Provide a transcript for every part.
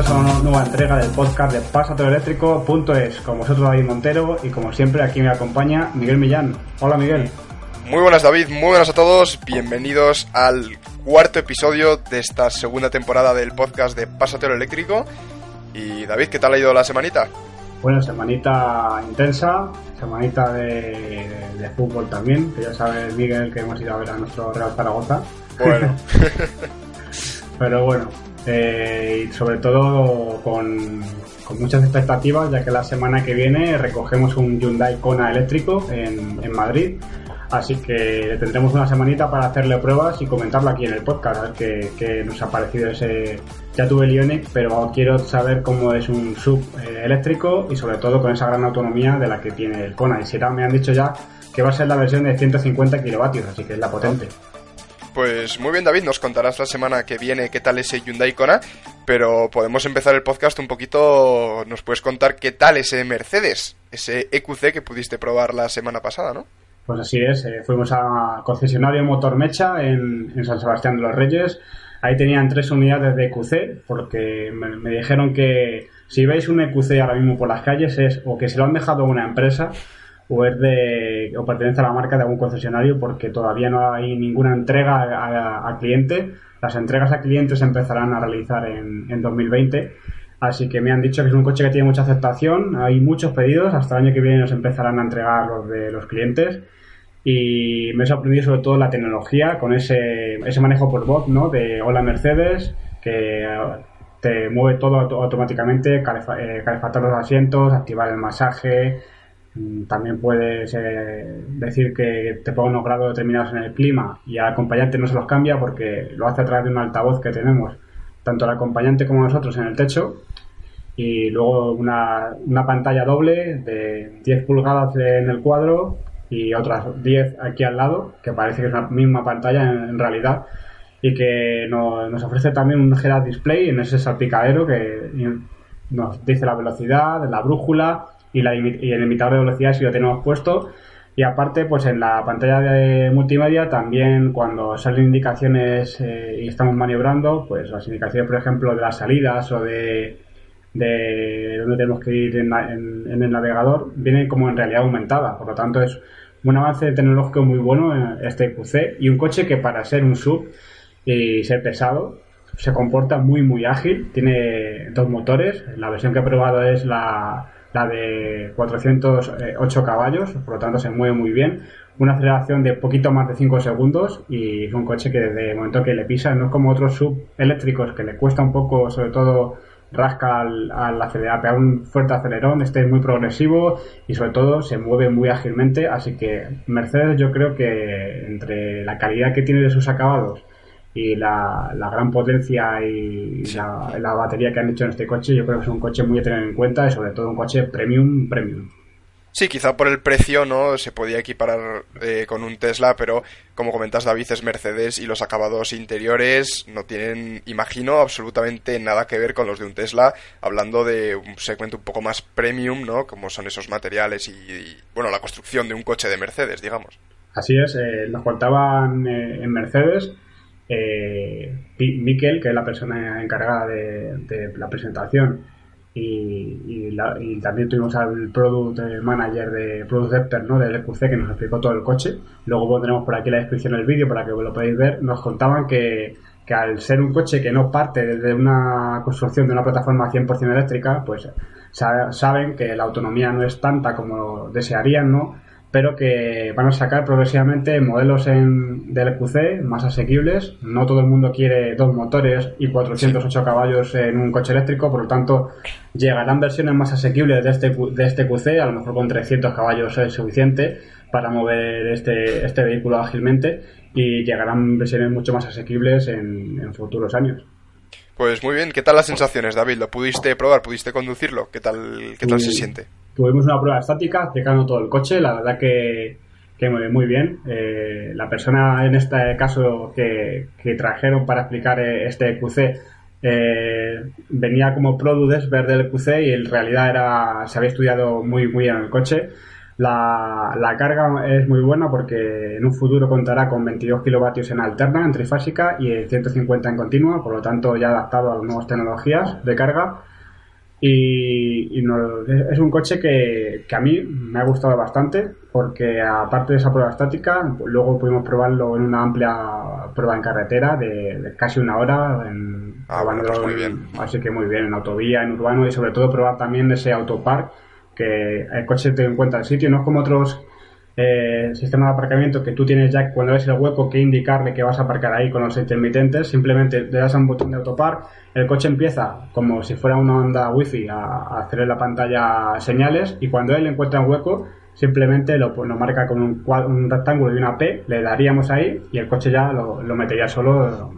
bienvenidos a una nueva entrega del podcast de Pasatoeléctrico.es. Con vosotros David Montero y como siempre aquí me acompaña Miguel Millán. Hola Miguel. Muy buenas David, muy buenas a todos. Bienvenidos al cuarto episodio de esta segunda temporada del podcast de Pasatero Eléctrico. Y David, ¿qué tal ha ido la semanita? Bueno, semanita intensa, semanita de, fútbol también, que ya sabes Miguel que hemos ido a ver a nuestro Real Zaragoza. Bueno. Pero bueno, eh, y sobre todo con, muchas expectativas, ya que la semana que viene recogemos un Hyundai Kona eléctrico en, Madrid. Así que tendremos una semanita para hacerle pruebas y comentarlo aquí en el podcast, a ver qué, nos ha parecido ese... Ya tuve el Ioniq, pero quiero saber cómo es un sub eh, eléctrico y sobre todo con esa gran autonomía de la que tiene el Kona. Y si me han dicho ya que va a ser la versión de 150 kilovatios, así que es la potente. Pues muy bien, David, nos contarás la semana que viene qué tal ese Hyundai Kona, pero podemos empezar el podcast un poquito. Nos puedes contar qué tal ese Mercedes, ese EQC que pudiste probar la semana pasada, ¿no? Pues así es, eh, fuimos a concesionario Motor Mecha en, San Sebastián de los Reyes. Ahí tenían tres unidades de EQC, porque me, dijeron que si veis un EQC ahora mismo por las calles es o que se lo han dejado una empresa o es de o pertenece a la marca de algún concesionario porque todavía no hay ninguna entrega a, cliente. Las entregas a clientes se empezarán a realizar en, en 2020. Así que me han dicho que es un coche que tiene mucha aceptación, hay muchos pedidos, hasta el año que viene nos empezarán a entregar los de los clientes. Y me ha sorprendido sobre todo la tecnología con ese, ese manejo por voz, ¿no? De Hola Mercedes, que te mueve todo automáticamente, eh, calefactar los asientos, activar el masaje, también puedes eh, decir que te ponga unos grados determinados en el clima y al acompañante no se los cambia porque lo hace a través de un altavoz que tenemos, tanto el acompañante como nosotros en el techo. Y luego una, una pantalla doble de 10 pulgadas en el cuadro y otras 10 aquí al lado, que parece que es la misma pantalla en, realidad. Y que nos, nos, ofrece también un head display en ese salpicadero que nos dice la velocidad, la brújula, y, la, y el limitador de velocidad si lo tenemos puesto. Y aparte, pues en la pantalla de multimedia también cuando salen indicaciones eh, y estamos maniobrando, pues las indicaciones, por ejemplo, de las salidas o de, de dónde tenemos que ir en, en, el navegador, vienen como en realidad aumentada. Por lo tanto, es un avance tecnológico muy bueno este QC y un coche que para ser un sub y ser pesado se comporta muy muy ágil. Tiene dos motores. La versión que he probado es la la de 408 caballos, por lo tanto se mueve muy bien. Una aceleración de poquito más de 5 segundos y es un coche que desde el momento que le pisa no es como otros sub eléctricos que le cuesta un poco, sobre todo rasca al, al acelerar, un fuerte acelerón, este es muy progresivo y sobre todo se mueve muy ágilmente, así que Mercedes yo creo que entre la calidad que tiene de sus acabados y la, gran potencia y la, batería que han hecho en este coche, yo creo que es un coche muy a tener en cuenta y sobre todo un coche premium, premium. Sí, quizá por el precio no se podía equiparar eh, con un Tesla, pero como comentas David es Mercedes y los acabados interiores no tienen, imagino, absolutamente nada que ver con los de un Tesla, hablando de un segmento un poco más premium, ¿no? Como son esos materiales y, bueno, la construcción de un coche de Mercedes, digamos. Así es, eh, nos contaban eh, en Mercedes eh, Miquel, que es la persona encargada de, la presentación, y, también tuvimos al Product Manager de Product Expert ¿no? del EQC que nos explicó todo el coche. Luego pondremos por aquí la descripción del vídeo para que lo podáis ver. Nos contaban que, que al ser un coche que no parte desde una construcción de una plataforma 100% eléctrica, pues saben que la autonomía no es tanta como desearían, ¿no? Pero que van a sacar progresivamente modelos en, del EQC más asequibles. No todo el mundo quiere dos motores y 408 caballos en un coche eléctrico, por lo tanto llegarán versiones más asequibles de este, de este QC, a lo mejor con 300 caballos es suficiente para mover este, este vehículo ágilmente y llegarán versiones mucho más asequibles en, en futuros años. Pues muy bien, ¿qué tal las sensaciones, David? ¿Lo pudiste probar? ¿Pudiste conducirlo? ¿Qué tal, qué tal se siente? Tuvimos una prueba estática, aplicando todo el coche, la verdad que, que muy bien. Eh, la persona en este caso que, que trajeron para explicar eh, este QC eh, venía como product verde del QC y en realidad era se había estudiado muy muy en el coche La, la, carga es muy buena porque en un futuro contará con 22 kilovatios en alterna, en trifásica y 150 en continua, por lo tanto ya adaptado a las nuevas tecnologías de carga. Y, es un coche que, a mí me ha gustado bastante porque aparte de esa prueba estática, luego pudimos probarlo en una amplia prueba en carretera de, casi una hora. En, ah, pues muy bien. Así que muy bien, en autovía, en urbano y sobre todo probar también ese autopark que el coche te encuentra el sitio, no es como otros eh, sistemas de aparcamiento que tú tienes ya cuando ves el hueco que indicarle que vas a aparcar ahí con los intermitentes, simplemente le das a un botón de autopark, el coche empieza como si fuera una onda wifi a, a hacer en la pantalla señales y cuando él encuentra un hueco simplemente lo, pues, marca con un, un, rectángulo y una P, le daríamos ahí y el coche ya lo, metería solo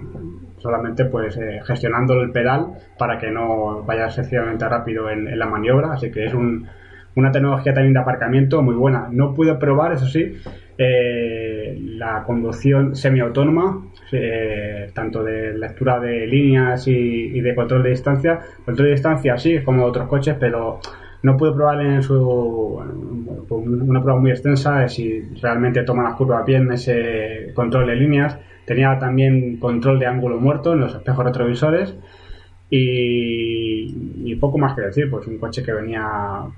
solamente pues eh, gestionando el pedal para que no vaya excesivamente rápido en la maniobra, así que es un, una tecnología también de aparcamiento muy buena. No pude probar, eso sí, eh, la conducción semiautónoma, eh, tanto de lectura de líneas y, de control de distancia. Control de distancia sí, es como otros coches, pero no pude probar en su una prueba muy extensa si realmente toma las curvas bien ese control de líneas. Tenía también control de ángulo muerto en los espejos retrovisores y, poco más que decir, pues un coche que venía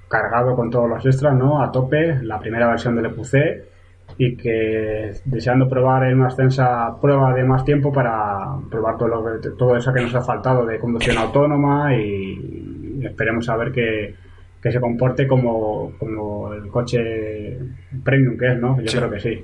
cargado con todos los extras, ¿no? A tope, la primera versión del EQC y que deseando probar en una extensa prueba de más tiempo para probar todo, lo todo eso que nos ha faltado de conducción autónoma y, esperemos a ver que, se comporte como, como el coche premium que es, ¿no? Yo creo que sí.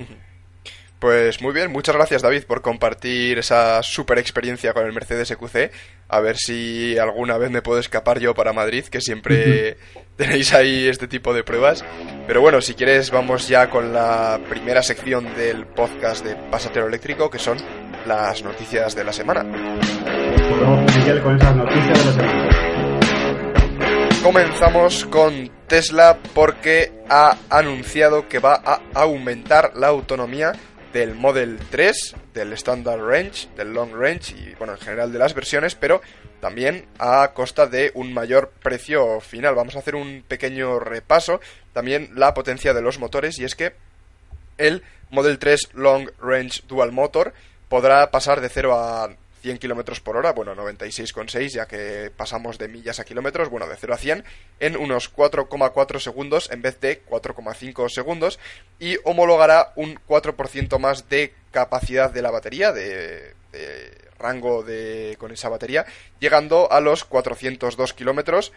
Pues muy bien, muchas gracias David por compartir esa super experiencia con el Mercedes EQC. A ver si alguna vez me puedo escapar yo para Madrid, que siempre tenéis ahí este tipo de pruebas. Pero bueno, si quieres vamos ya con la primera sección del podcast de Pasatero Eléctrico, que son las noticias de la semana. con esas noticias de la semana. Comenzamos con Tesla porque ha anunciado que va a aumentar la autonomía del Model 3, del Standard Range, del Long Range y bueno, en general de las versiones, pero también a costa de un mayor precio final. Vamos a hacer un pequeño repaso, también la potencia de los motores y es que el Model 3 Long Range Dual Motor podrá pasar de 0 a 100 km por hora, bueno, 96,6 ya que pasamos de millas a kilómetros, bueno, de 0 a 100 en unos 4,4 segundos en vez de 4,5 segundos y homologará un 4% más de capacidad de la batería, de, rango de, con esa batería, llegando a los 402 kilómetros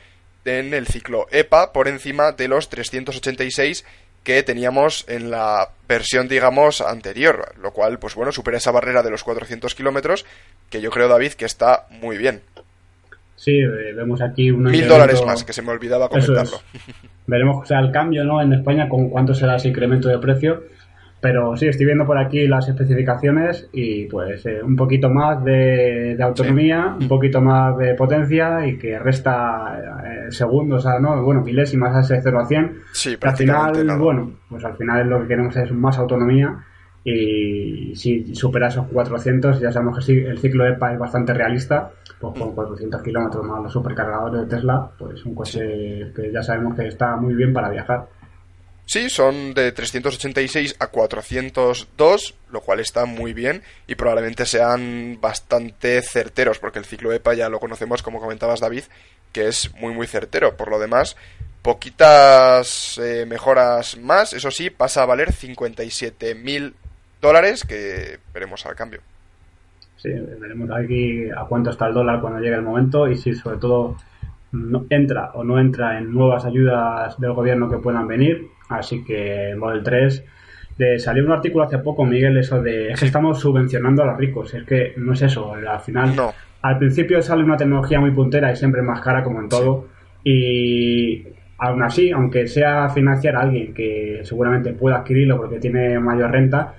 en el ciclo EPA por encima de los 386 que teníamos en la versión, digamos, anterior, lo cual, pues bueno, supera esa barrera de los 400 kilómetros, que yo creo, David, que está muy bien. Sí, eh, vemos aquí un... Mil dólares más, que se me olvidaba comentarlo. Veremos, o sea, el cambio, ¿no? En España, con cuánto será ese incremento de precio pero sí, estoy viendo por aquí las especificaciones y pues eh, un poquito más de, autonomía, un poquito más de potencia y que resta eh, segundos, a, ¿no? bueno, milésimas a ese 0 a 100. Sí, al final, bueno, pues al final lo que queremos es más autonomía y si supera esos 400, ya sabemos que el ciclo EPA es bastante realista, pues con 400 mm. kilómetros más los supercargadores de Tesla, pues un coche que ya sabemos que está muy bien para viajar. Sí, son de 386 a 402, lo cual está muy bien y probablemente sean bastante certeros, porque el ciclo EPA ya lo conocemos, como comentabas David, que es muy muy certero. Por lo demás, poquitas eh, mejoras más, eso sí, pasa a valer 57.000 dólares, que veremos al cambio. Sí, veremos aquí a cuánto está el dólar cuando llegue el momento y si sobre todo no entra o no entra en nuevas ayudas del gobierno que puedan venir Así que Model 3 de, salió un artículo hace poco, Miguel, eso de es que estamos subvencionando a los ricos. Es que no es eso. Al final, no. al principio sale una tecnología muy puntera y siempre más cara, como en todo. Y aún así, aunque sea financiar a alguien que seguramente pueda adquirirlo porque tiene mayor renta,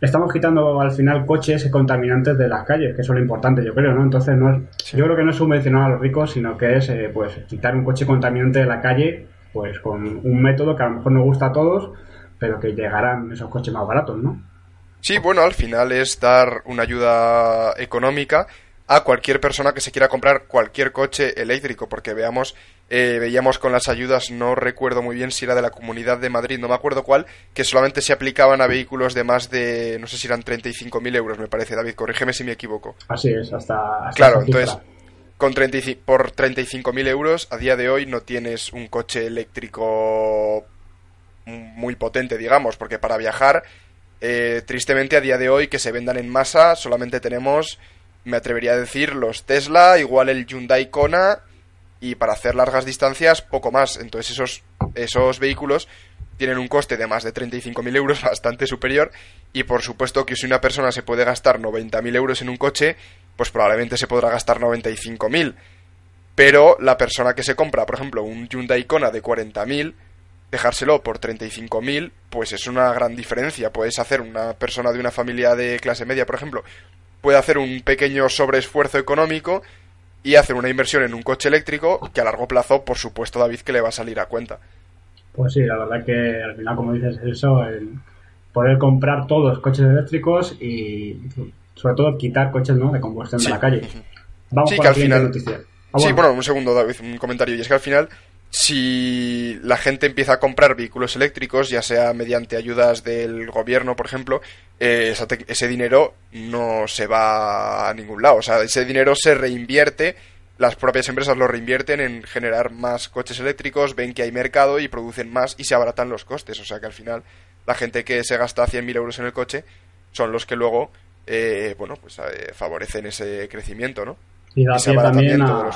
estamos quitando al final coches contaminantes de las calles, que eso es lo importante, yo creo, ¿no? Entonces, no yo creo que no es subvencionar a los ricos, sino que es eh, pues quitar un coche contaminante de la calle pues con un método que a lo mejor no gusta a todos, pero que llegarán esos coches más baratos, ¿no? Sí, bueno, al final es dar una ayuda económica a cualquier persona que se quiera comprar cualquier coche eléctrico, porque veamos, eh, veíamos con las ayudas, no recuerdo muy bien si era de la Comunidad de Madrid, no me acuerdo cuál, que solamente se aplicaban a vehículos de más de, no sé si eran 35.000 euros, me parece, David, corrígeme si me equivoco. Así es, hasta... claro, entonces, con 30, por 35.000 euros, a día de hoy no tienes un coche eléctrico muy potente, digamos, porque para viajar, eh, tristemente a día de hoy que se vendan en masa, solamente tenemos me atrevería a decir los Tesla, igual el Hyundai Kona y para hacer largas distancias poco más. Entonces esos, esos vehículos tienen un coste de más de 35.000 euros, bastante superior, y por supuesto que si una persona se puede gastar 90.000 euros en un coche, pues probablemente se podrá gastar 95.000. Pero la persona que se compra, por ejemplo, un Hyundai Kona de 40.000, dejárselo por 35.000, pues es una gran diferencia. Puedes hacer una persona de una familia de clase media, por ejemplo, puede hacer un pequeño sobreesfuerzo económico y hacer una inversión en un coche eléctrico que a largo plazo, por supuesto, David, que le va a salir a cuenta. Pues sí, la verdad que al final, como dices, eso, el poder comprar todos coches eléctricos y sobre todo quitar coches ¿no? de combustión de la calle. Vamos sí, que al final... Ah, sí, bueno, un segundo, David, un comentario. Y es que al final si la gente empieza a comprar vehículos eléctricos, ya sea mediante ayudas del gobierno, por ejemplo, eh, ese dinero no se va a ningún lado. O sea, ese dinero se reinvierte, las propias empresas lo reinvierten en generar más coches eléctricos, ven que hay mercado y producen más y se abaratan los costes. O sea que al final la gente que se gasta 100.000 euros en el coche son los que luego, eh, bueno, pues eh, favorecen ese crecimiento, ¿no? Y da pie también a,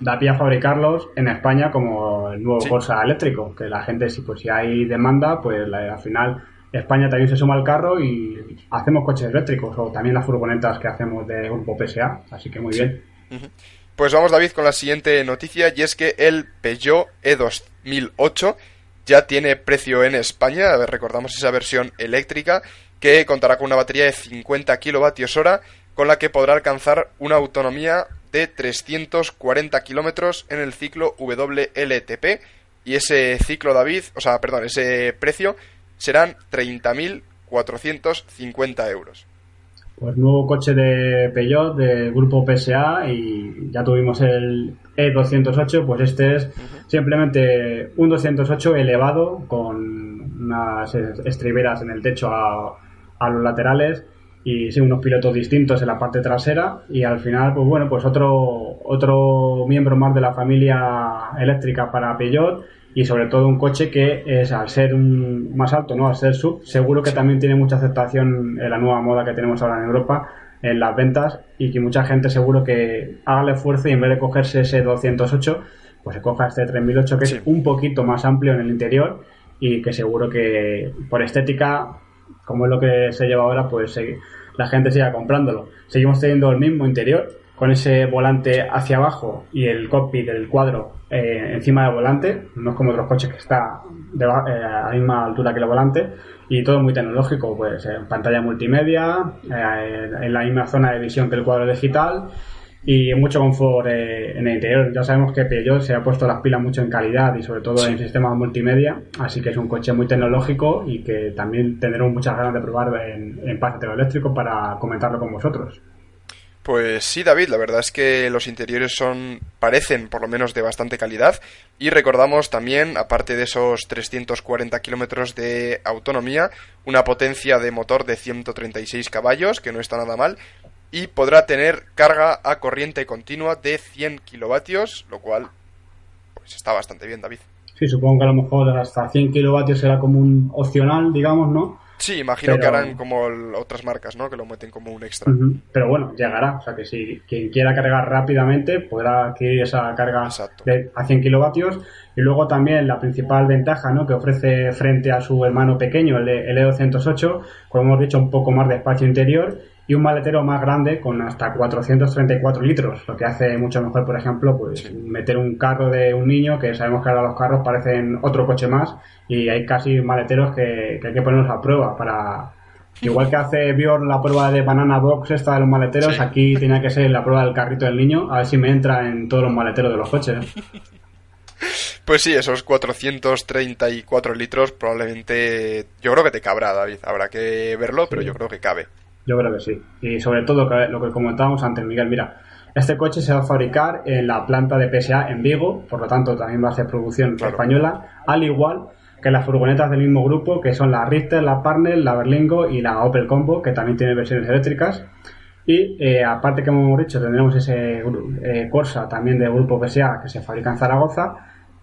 da, pie a fabricarlos en España como el nuevo Corsa eléctrico, que la gente, si, pues, si hay demanda, pues al final España también se suma al carro y hacemos coches eléctricos o también las furgonetas que hacemos de Grupo PSA, así que muy bien. Pues vamos David con la siguiente noticia y es que el Peugeot E2008 ya tiene precio en España, a ver, recordamos esa versión eléctrica que contará con una batería de 50 kilovatios hora con la que podrá alcanzar una autonomía de 340 kilómetros en el ciclo WLTP y ese ciclo David, o sea, perdón, ese precio serán 30.450 euros. Pues nuevo coche de Peugeot del grupo PSA y ya tuvimos el E208, pues este es simplemente un 208 elevado con unas estriberas en el techo a, a los laterales y sí, unos pilotos distintos en la parte trasera y al final, pues bueno, pues otro, otro miembro más de la familia eléctrica para Peugeot y sobre todo un coche que es al ser un más alto, ¿no? Al ser sub, seguro que también tiene mucha aceptación en la nueva moda que tenemos ahora en Europa en las ventas y que mucha gente seguro que haga el esfuerzo y en vez de cogerse ese 208, pues se coja este 3008 que es un poquito más amplio en el interior y que seguro que por estética como es lo que se lleva ahora, pues la gente siga comprándolo. Seguimos teniendo el mismo interior, con ese volante hacia abajo y el cockpit del cuadro eh, encima del volante, no es como otros coches que está eh, a la misma altura que el volante, y todo muy tecnológico, pues en pantalla multimedia, eh, en la misma zona de visión que el cuadro digital, y mucho confort eh, en el interior. Ya sabemos que Peugeot se ha puesto las pilas mucho en calidad y sobre todo en sistemas multimedia, así que es un coche muy tecnológico y que también tendremos muchas ganas de probar en, en eléctrico para comentarlo con vosotros. Pues sí, David, la verdad es que los interiores son parecen por lo menos de bastante calidad y recordamos también, aparte de esos 340 kilómetros de autonomía, una potencia de motor de 136 caballos, que no está nada mal, y podrá tener carga a corriente continua de 100 kilovatios, lo cual pues está bastante bien, David. Sí, supongo que a lo mejor hasta 100 kilovatios será como un opcional, digamos, ¿no? Sí, imagino que harán como otras marcas, ¿no? Que lo meten como un extra. Pero bueno, llegará. O sea que si quien quiera cargar rápidamente podrá adquirir esa carga de, a 100 kilovatios. Y luego también la principal ventaja ¿no? que ofrece frente a su hermano pequeño, el, el E208, como hemos dicho, un poco más de espacio interior y un maletero más grande con hasta 434 litros, lo que hace mucho mejor, por ejemplo, pues meter un carro de un niño, que sabemos que ahora los carros parecen otro coche más y hay casi maleteros que, hay que ponerlos a prueba para... Igual que hace Bjorn la prueba de Banana Box esta de los maleteros, aquí tenía que ser la prueba del carrito del niño, a ver si me entra en todos los maleteros de los coches. Pues sí, esos 434 litros probablemente yo creo que te cabrá, David. Habrá que verlo, pero yo creo que cabe. Yo creo que sí. Y sobre todo lo que comentábamos antes, Miguel, mira, Este coche se va a fabricar en la planta de PSA en Vigo, por lo tanto también va a ser producción española, al igual que las furgonetas del mismo grupo, que son la Richter, la Parnell, la Berlingo y la Opel Combo, que también tiene versiones eléctricas. Y eh, aparte que hemos dicho, tendremos ese eh, Corsa también del grupo PSA que se fabrica en Zaragoza.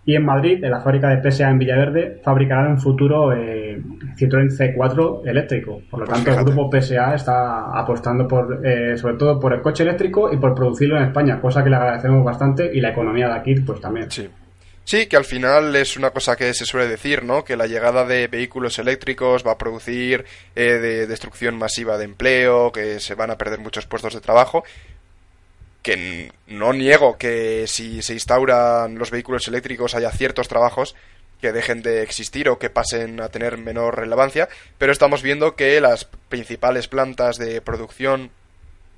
Y en Madrid, en la fábrica de PSA en Villaverde, fabricarán un futuro eh, Citroën C4 eléctrico. Por lo pues tanto, el grupo PSA está apostando por, eh, sobre todo por el coche eléctrico y por producirlo en España, cosa que le agradecemos bastante y la economía de aquí, pues también. Sí. Sí, que al final es una cosa que se suele decir, ¿no? Que la llegada de vehículos eléctricos va a producir eh, de destrucción masiva de empleo, que se van a perder muchos puestos de trabajo. Que no niego que si se instauran los vehículos eléctricos haya ciertos trabajos que dejen de existir o que pasen a tener menor relevancia, pero estamos viendo que las principales plantas de producción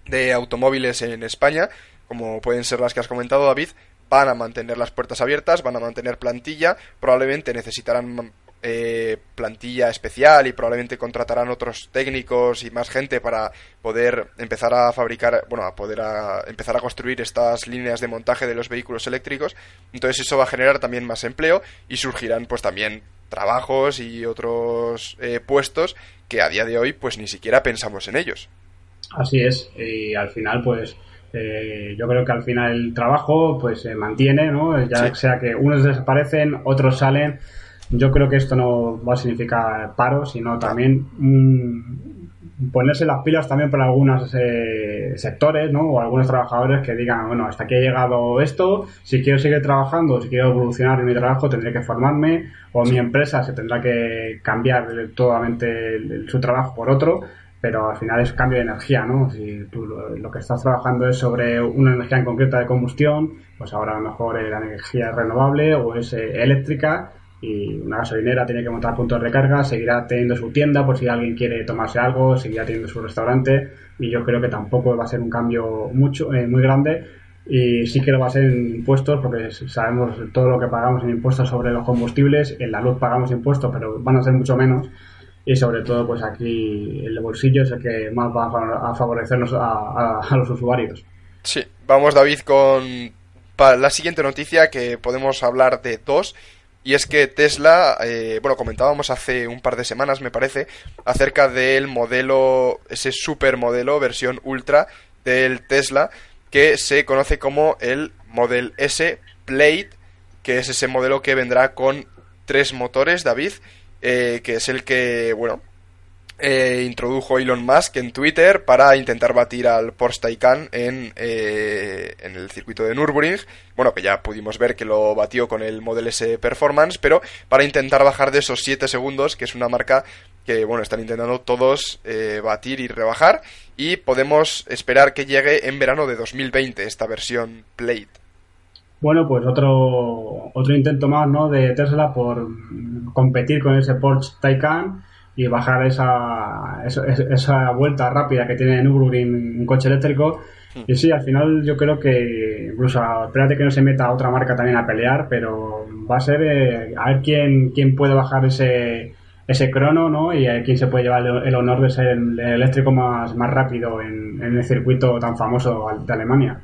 de automóviles en España, como pueden ser las que has comentado David, van a mantener las puertas abiertas, van a mantener plantilla, probablemente necesitarán eh, plantilla especial y probablemente contratarán otros técnicos y más gente para poder empezar a fabricar, bueno, a poder empezar a construir estas líneas de montaje de los vehículos eléctricos. Entonces eso va a generar también más empleo y surgirán pues también trabajos y otros eh, puestos que a día de hoy pues ni siquiera pensamos en ellos. Así es, y al final pues eh, yo creo que al final el trabajo pues se mantiene, ¿no? Ya sea que unos desaparecen, otros salen. Yo creo que esto no va a significar paro, sino también ponerse las pilas también para algunos eh, sectores, ¿no? O algunos trabajadores que digan, bueno, hasta aquí ha llegado esto, si quiero seguir trabajando, si quiero evolucionar en mi trabajo, tendré que formarme, o mi empresa se tendrá que cambiar totalmente su trabajo por otro pero al final es cambio de energía, ¿no? Si tú lo, que estás trabajando es sobre una energía en concreta de combustión, pues ahora a lo mejor la energía es renovable o es eh, eléctrica y una gasolinera tiene que montar puntos de recarga, seguirá teniendo su tienda por si alguien quiere tomarse algo, seguirá teniendo su restaurante y yo creo que tampoco va a ser un cambio mucho eh, muy grande y sí que lo va a ser en impuestos porque sabemos todo lo que pagamos en impuestos sobre los combustibles, en la luz pagamos impuestos pero van a ser mucho menos y sobre todo pues aquí el bolsillo es el que más va a favorecernos a, los usuarios. Sí, vamos David con la siguiente noticia que podemos hablar de dos y es que Tesla, eh, bueno, comentábamos hace un par de semanas, me parece, acerca del modelo, ese supermodelo, versión ultra del Tesla, que se conoce como el Model S Plate, que es ese modelo que vendrá con tres motores, David, eh, que es el que, bueno, eh, introdujo Elon Musk en Twitter para intentar batir al Porsche Taycan en, eh, en el circuito de Nürburgring. Bueno, que ya pudimos ver que lo batió con el Model S Performance, pero para intentar bajar de esos 7 segundos, que es una marca que, bueno, están intentando todos batir y rebajar. Y podemos esperar que llegue en verano de 2020 esta versión Plate. Bueno, pues otro, otro intento más ¿no? de Tesla por competir con ese Porsche Taycan y bajar esa, esa, vuelta rápida que tiene Nürburgring un coche eléctrico. Hmm. Y sí, al final yo creo que, incluso espérate que no se meta otra marca también a pelear, pero va a ser eh, a ver quién, quién puede bajar ese, ese crono, ¿no? Y a quién se puede llevar el, honor de ser el, eléctrico más, más rápido en, en el circuito tan famoso de Alemania.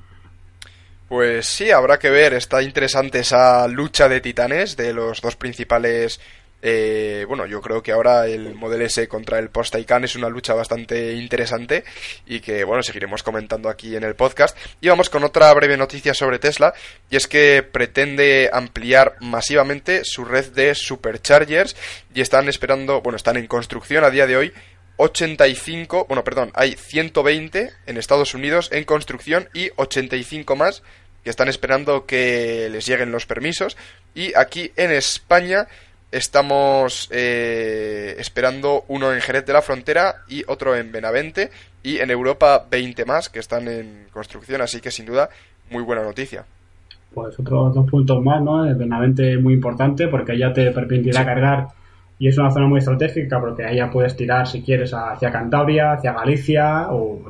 Pues sí, habrá que ver. Está interesante esa lucha de titanes de los dos principales. Eh, bueno, yo creo que ahora el Model S contra el Post Taycan es una lucha bastante interesante y que, bueno, seguiremos comentando aquí en el podcast. Y vamos con otra breve noticia sobre Tesla y es que pretende ampliar masivamente su red de superchargers y están esperando, bueno, están en construcción a día de hoy 85, bueno, perdón, hay 120 en Estados Unidos en construcción y 85 más que están esperando que les lleguen los permisos. Y aquí en España estamos eh, esperando uno en Jerez de la Frontera y otro en Benavente. Y en Europa 20 más que están en construcción, así que sin duda muy buena noticia. Pues otros dos puntos más, ¿no? El Benavente muy importante porque ya te permitirá cargar y es una zona muy estratégica porque ahí ya puedes tirar si quieres hacia Cantabria, hacia Galicia o,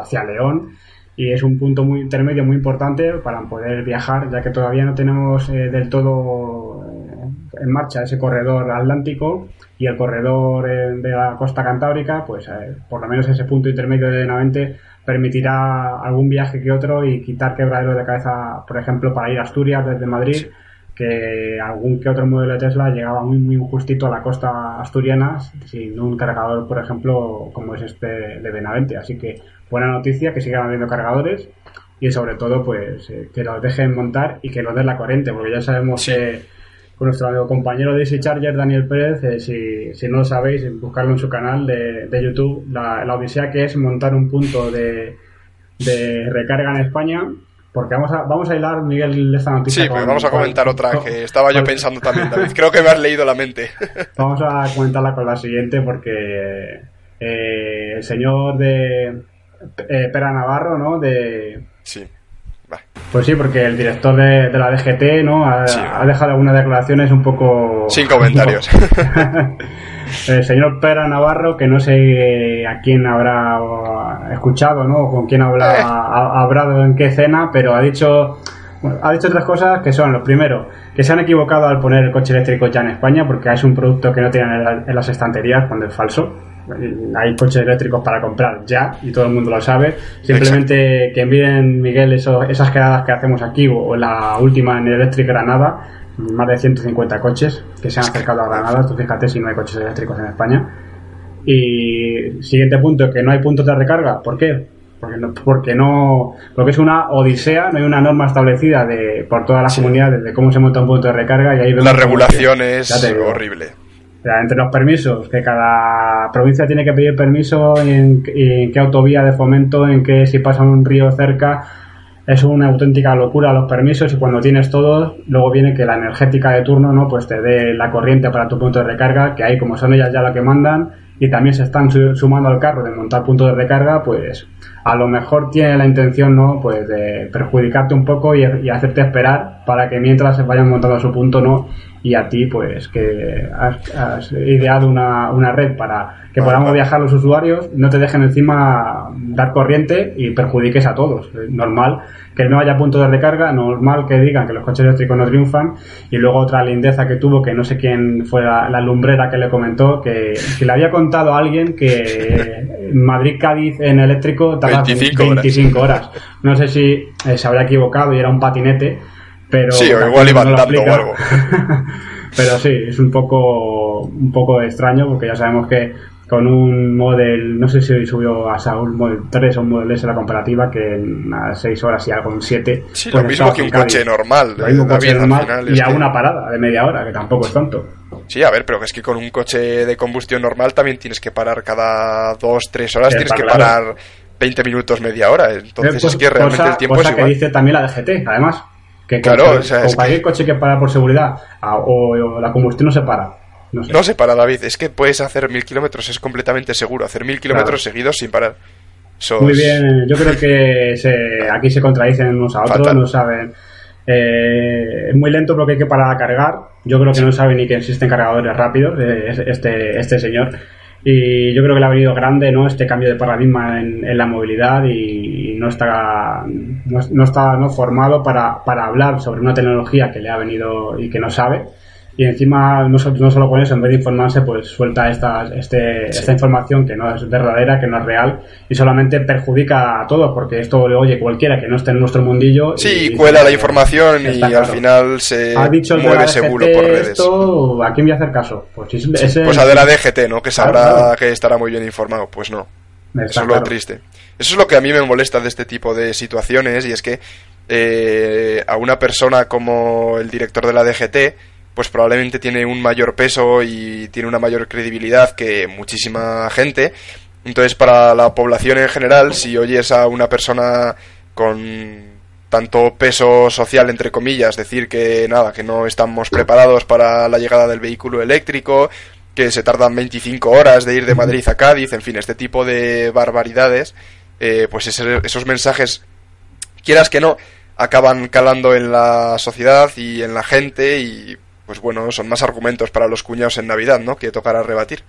hacia León y es un punto muy intermedio muy importante para poder viajar ya que todavía no tenemos eh, del todo en marcha ese corredor atlántico y el corredor eh, de la costa cantábrica, pues eh, por lo menos ese punto intermedio de Benavente permitirá algún viaje que otro y quitar quebraderos de cabeza, por ejemplo, para ir a Asturias desde Madrid, que algún que otro modelo de Tesla llegaba muy muy justito a la costa asturiana sin un cargador, por ejemplo, como es este de Benavente. Así que buena noticia que sigan habiendo cargadores y sobre todo pues eh, que los dejen montar y que los den la corriente, porque ya sabemos que con nuestro compañero de Easy Charger, Daniel Pérez, eh, si, si, no lo sabéis, buscarlo en su canal de, de YouTube, la, la, odisea que es montar un punto de, de recarga en España. Porque vamos a, vamos a hilar, Miguel, esta noticia. Sí, pues vamos a comentar otra que estaba yo pensando también, David. Creo que me has leído la mente. Vamos a comentarla con la siguiente porque eh, el señor de eh, Pera Navarro, ¿no? De, sí. Pues sí, porque el director de, de la DGT ¿no? Ha, ha, dejado algunas declaraciones un poco... Sin comentarios. el señor Pera Navarro, que no sé a quién habrá escuchado, ¿no? Con quién habrá, ha, hablado en qué cena, pero ha dicho... Bueno, ha dicho tres cosas que son, lo primero, que se han equivocado al poner el coche eléctrico ya en España porque es un producto que no tienen en, en las estanterías cuando es falso hay coches eléctricos para comprar ya y todo el mundo lo sabe. Simplemente que envíen, Miguel, eso, esas quedadas que hacemos aquí o la última en Electric Granada, más de 150 coches que se han acercado a Granada. Tú fíjate si no hay coches eléctricos en España. Y siguiente punto, que no hay puntos de recarga. ¿Por qué? Porque no, porque no, porque es una odisea, no hay una norma establecida de por todas las sí. comunidades de cómo se monta un punto de recarga y ahí La regulación que, es horrible entre los permisos, que cada provincia tiene que pedir permiso en, en, qué autovía de fomento, en qué si pasa un río cerca, es una auténtica locura los permisos y cuando tienes todo, luego viene que la energética de turno, ¿no? Pues te dé la corriente para tu punto de recarga, que ahí como son ellas ya las que mandan y también se están sumando al carro de montar puntos de recarga, pues a lo mejor tiene la intención, ¿no? Pues de perjudicarte un poco y, y hacerte esperar para que mientras se vayan montando a su punto, ¿no? y a ti pues que has, has ideado una, una, red para que podamos viajar los usuarios, no te dejen encima dar corriente y perjudiques a todos. Normal que no haya puntos de recarga, normal que digan que los coches eléctricos no triunfan y luego otra lindeza que tuvo que no sé quién fue la, la lumbrera que le comentó que, que, le había contado a alguien que Madrid-Cádiz en eléctrico tarda 25, 25 horas. horas. No sé si eh, se habría equivocado y era un patinete pero sí, o igual no dando o algo. pero sí, es un poco, un poco extraño porque ya sabemos que con un Model, no sé si subió a Saúl Model 3 o un Model S la comparativa, que en unas 6 horas y algo en 7. Sí, pues lo mismo que un coche normal. Lo mismo coche normal y a una parada de media hora, que tampoco es tanto. Sí, a ver, pero que es que con un coche de combustión normal también tienes que parar cada 2, 3 horas, tienes que claro. parar 20 minutos, media hora. Entonces pues, es que realmente cosa, el tiempo cosa es que igual. dice también la DGT, además. Que claro, con, o sea, con es cualquier que... coche que para por seguridad a, o, o, la combustión no se para. No, sé. no se para, David. Es que puedes hacer mil kilómetros, es completamente seguro. Hacer mil kilómetros claro. seguidos sin parar. Sos... Muy bien, yo creo que se, aquí se contradicen unos a otros, Fatal. no saben. Eh, es muy lento porque hay que parar a cargar. Yo creo que no sabe ni que existen cargadores rápidos, eh, este, este señor. Y yo creo que le ha venido grande ¿no? este cambio de paradigma en, en la movilidad y, y no está, no, no, está no formado para, para hablar sobre una tecnología que le ha venido y que no sabe y encima no, no, solo con eso, en vez de informarse, pues suelta esta, este, sí. esta información que no es verdadera, que no es real y solamente perjudica a todos, porque esto le oye cualquiera que no esté en nuestro mundillo. Sí, y, cuela y, la información y al final se ha dicho mueve seguro por redes. Esto, ¿A quién voy a hacer caso? Pues, sí, pues a de la DGT, ¿no? Que sabrá claro, claro. que estará muy bien informado. Pues no. Está Eso es lo triste. Eso es lo que a mí me molesta de este tipo de situaciones y es que eh, a una persona como el director de la DGT pues probablemente tiene un mayor peso y tiene una mayor credibilidad que muchísima gente. Entonces, para la población en general, si oyes a una persona con tanto peso social, entre comillas, decir que nada, que no estamos preparados para la llegada del vehículo eléctrico, que se tardan 25 horas de ir de Madrid a Cádiz, en fin, este tipo de barbaridades, eh, pues ese, esos mensajes, quieras que no, acaban calando en la sociedad y en la gente y pues bueno, son más argumentos para los cuñados en Navidad, ¿no? Que tocará rebatir.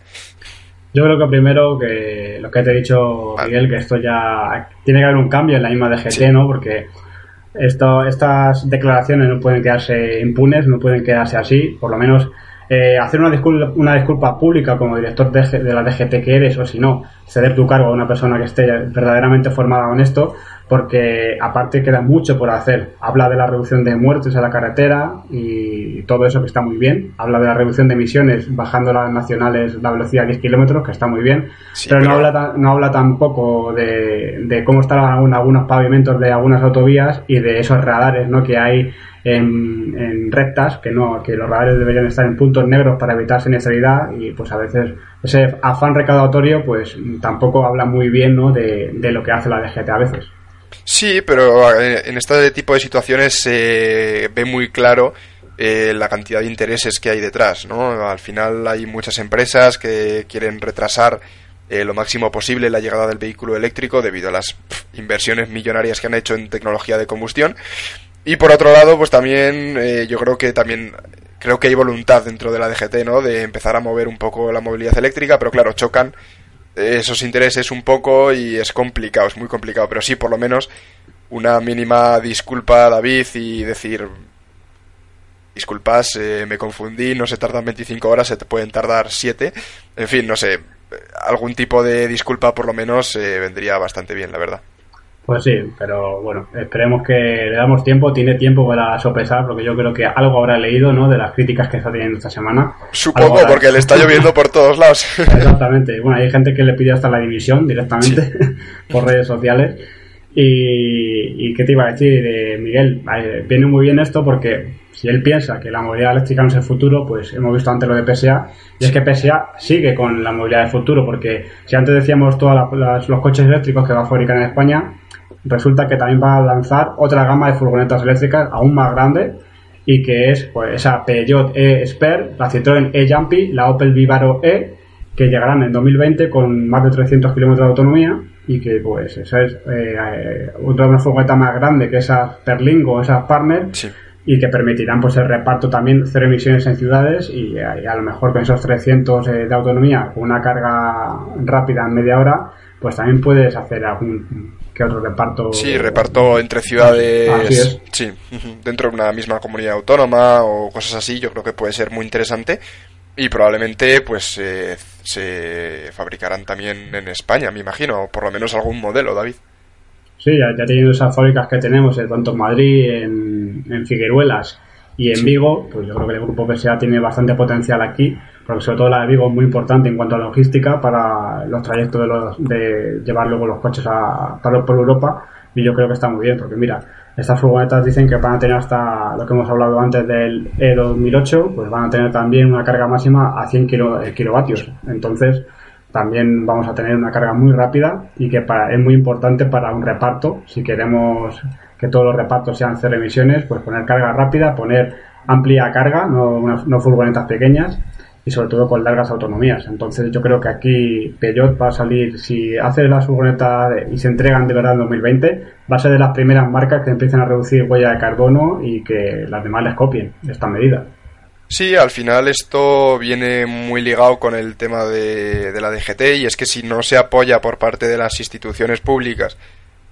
Yo creo que primero que lo que te he dicho, vale. Miguel, que esto ya tiene que haber un cambio en la misma DGT, sí. ¿no? Porque esto, estas declaraciones no pueden quedarse impunes, no pueden quedarse así, por lo menos eh, hacer una disculpa, una disculpa pública como director de, de, la DGT que eres o si no, ceder tu cargo a una persona que esté verdaderamente formada en esto, porque aparte queda mucho por hacer. Habla de la reducción de muertes a la carretera y todo eso que está muy bien. Habla de la reducción de emisiones bajando las nacionales la velocidad a 10 kilómetros, que está muy bien. pero, No, habla, no habla tampoco de, de cómo están algunos pavimentos de algunas autovías y de esos radares ¿no? que hay en, rectas, que no, que los radares deberían estar en puntos negros para evitar siniestralidad y pues a veces ese afán recaudatorio pues tampoco habla muy bien ¿no? de, de lo que hace la DGT a veces. Sí, pero eh, en este tipo de situaciones se ve muy claro eh, la cantidad de intereses que hay detrás, ¿no? Al final hay muchas empresas que quieren retrasar eh, lo máximo posible la llegada del vehículo eléctrico debido a las inversiones millonarias que han hecho en tecnología de combustión y por otro lado, pues también eh, yo creo que también creo que hay voluntad dentro de la DGT, ¿no? De empezar a mover un poco la movilidad eléctrica, pero claro, chocan esos intereses un poco y es complicado, es muy complicado, pero sí, por lo menos una mínima disculpa a David y decir, disculpas, eh, me confundí, no se tardan 25 horas, se pueden tardar 7, en fin, no sé, algún tipo de disculpa por lo menos eh, vendría bastante bien, la verdad. Pues sí, pero bueno, esperemos que le damos tiempo, tiene tiempo para sopesar, porque yo creo que algo habrá leído, ¿no? De las críticas que está teniendo esta semana. Supongo, porque le está lloviendo por todos lados. Exactamente. Bueno, hay gente que le pide hasta la división directamente por redes sociales. Y, y, qué te iba a decir, de Miguel, viene muy bien esto porque si él piensa que la movilidad eléctrica no es el futuro, pues hemos visto antes lo de PSA, y es que PSA sigue con la movilidad del futuro, porque si antes decíamos todos los coches eléctricos que va a fabricar en España, resulta que también va a lanzar otra gama de furgonetas eléctricas aún más grande y que es pues esa Peugeot E-Sper, la Citroën E-Jumpy, la Opel Vivaro E, que llegarán en 2020 con más de 300 kilómetros de autonomía y que pues esa es eh, otra furgoneta más grande que esas Perlingo, esas Partner y que permitirán pues el reparto también cero emisiones en ciudades y, a lo mejor con esos 300 eh, de autonomía con una carga rápida en media hora pues también puedes hacer algún que otro reparto. Sí, reparto entre ciudades. Sí, dentro de una misma comunidad autónoma o cosas así, yo creo que puede ser muy interesante. Y probablemente pues eh, se fabricarán también en España, me imagino, o por lo menos algún modelo, David. Sí, ya, teniendo esas fábricas que tenemos, eh, tanto en Madrid, en, en Figueruelas y en Vigo, pues yo creo que el grupo PSA tiene bastante potencial aquí porque sobre todo la de Vigo es muy importante en cuanto a logística para los trayectos de, los, de llevar luego los coches a, por Europa y yo creo que está muy bien porque mira estas furgonetas dicen que van a tener hasta lo que hemos hablado antes del E2008 pues van a tener también una carga máxima a 100 eh, kilovatios. Entonces también vamos a tener una carga muy rápida y que para, es muy importante para un reparto. Si queremos que todos los repartos sean cero emisiones pues poner carga rápida poner amplia carga no, no furgonetas pequeñas y sobre todo con largas autonomías. Entonces yo creo que aquí Peugeot va a salir, si hace las furgonetas y se entregan de verdad en 2020, va a ser de las primeras marcas que empiecen a reducir huella de carbono y que las demás les copien esta medida. Sí, al final esto viene muy ligado con el tema de, de la DGT y es que si no se apoya por parte de las instituciones públicas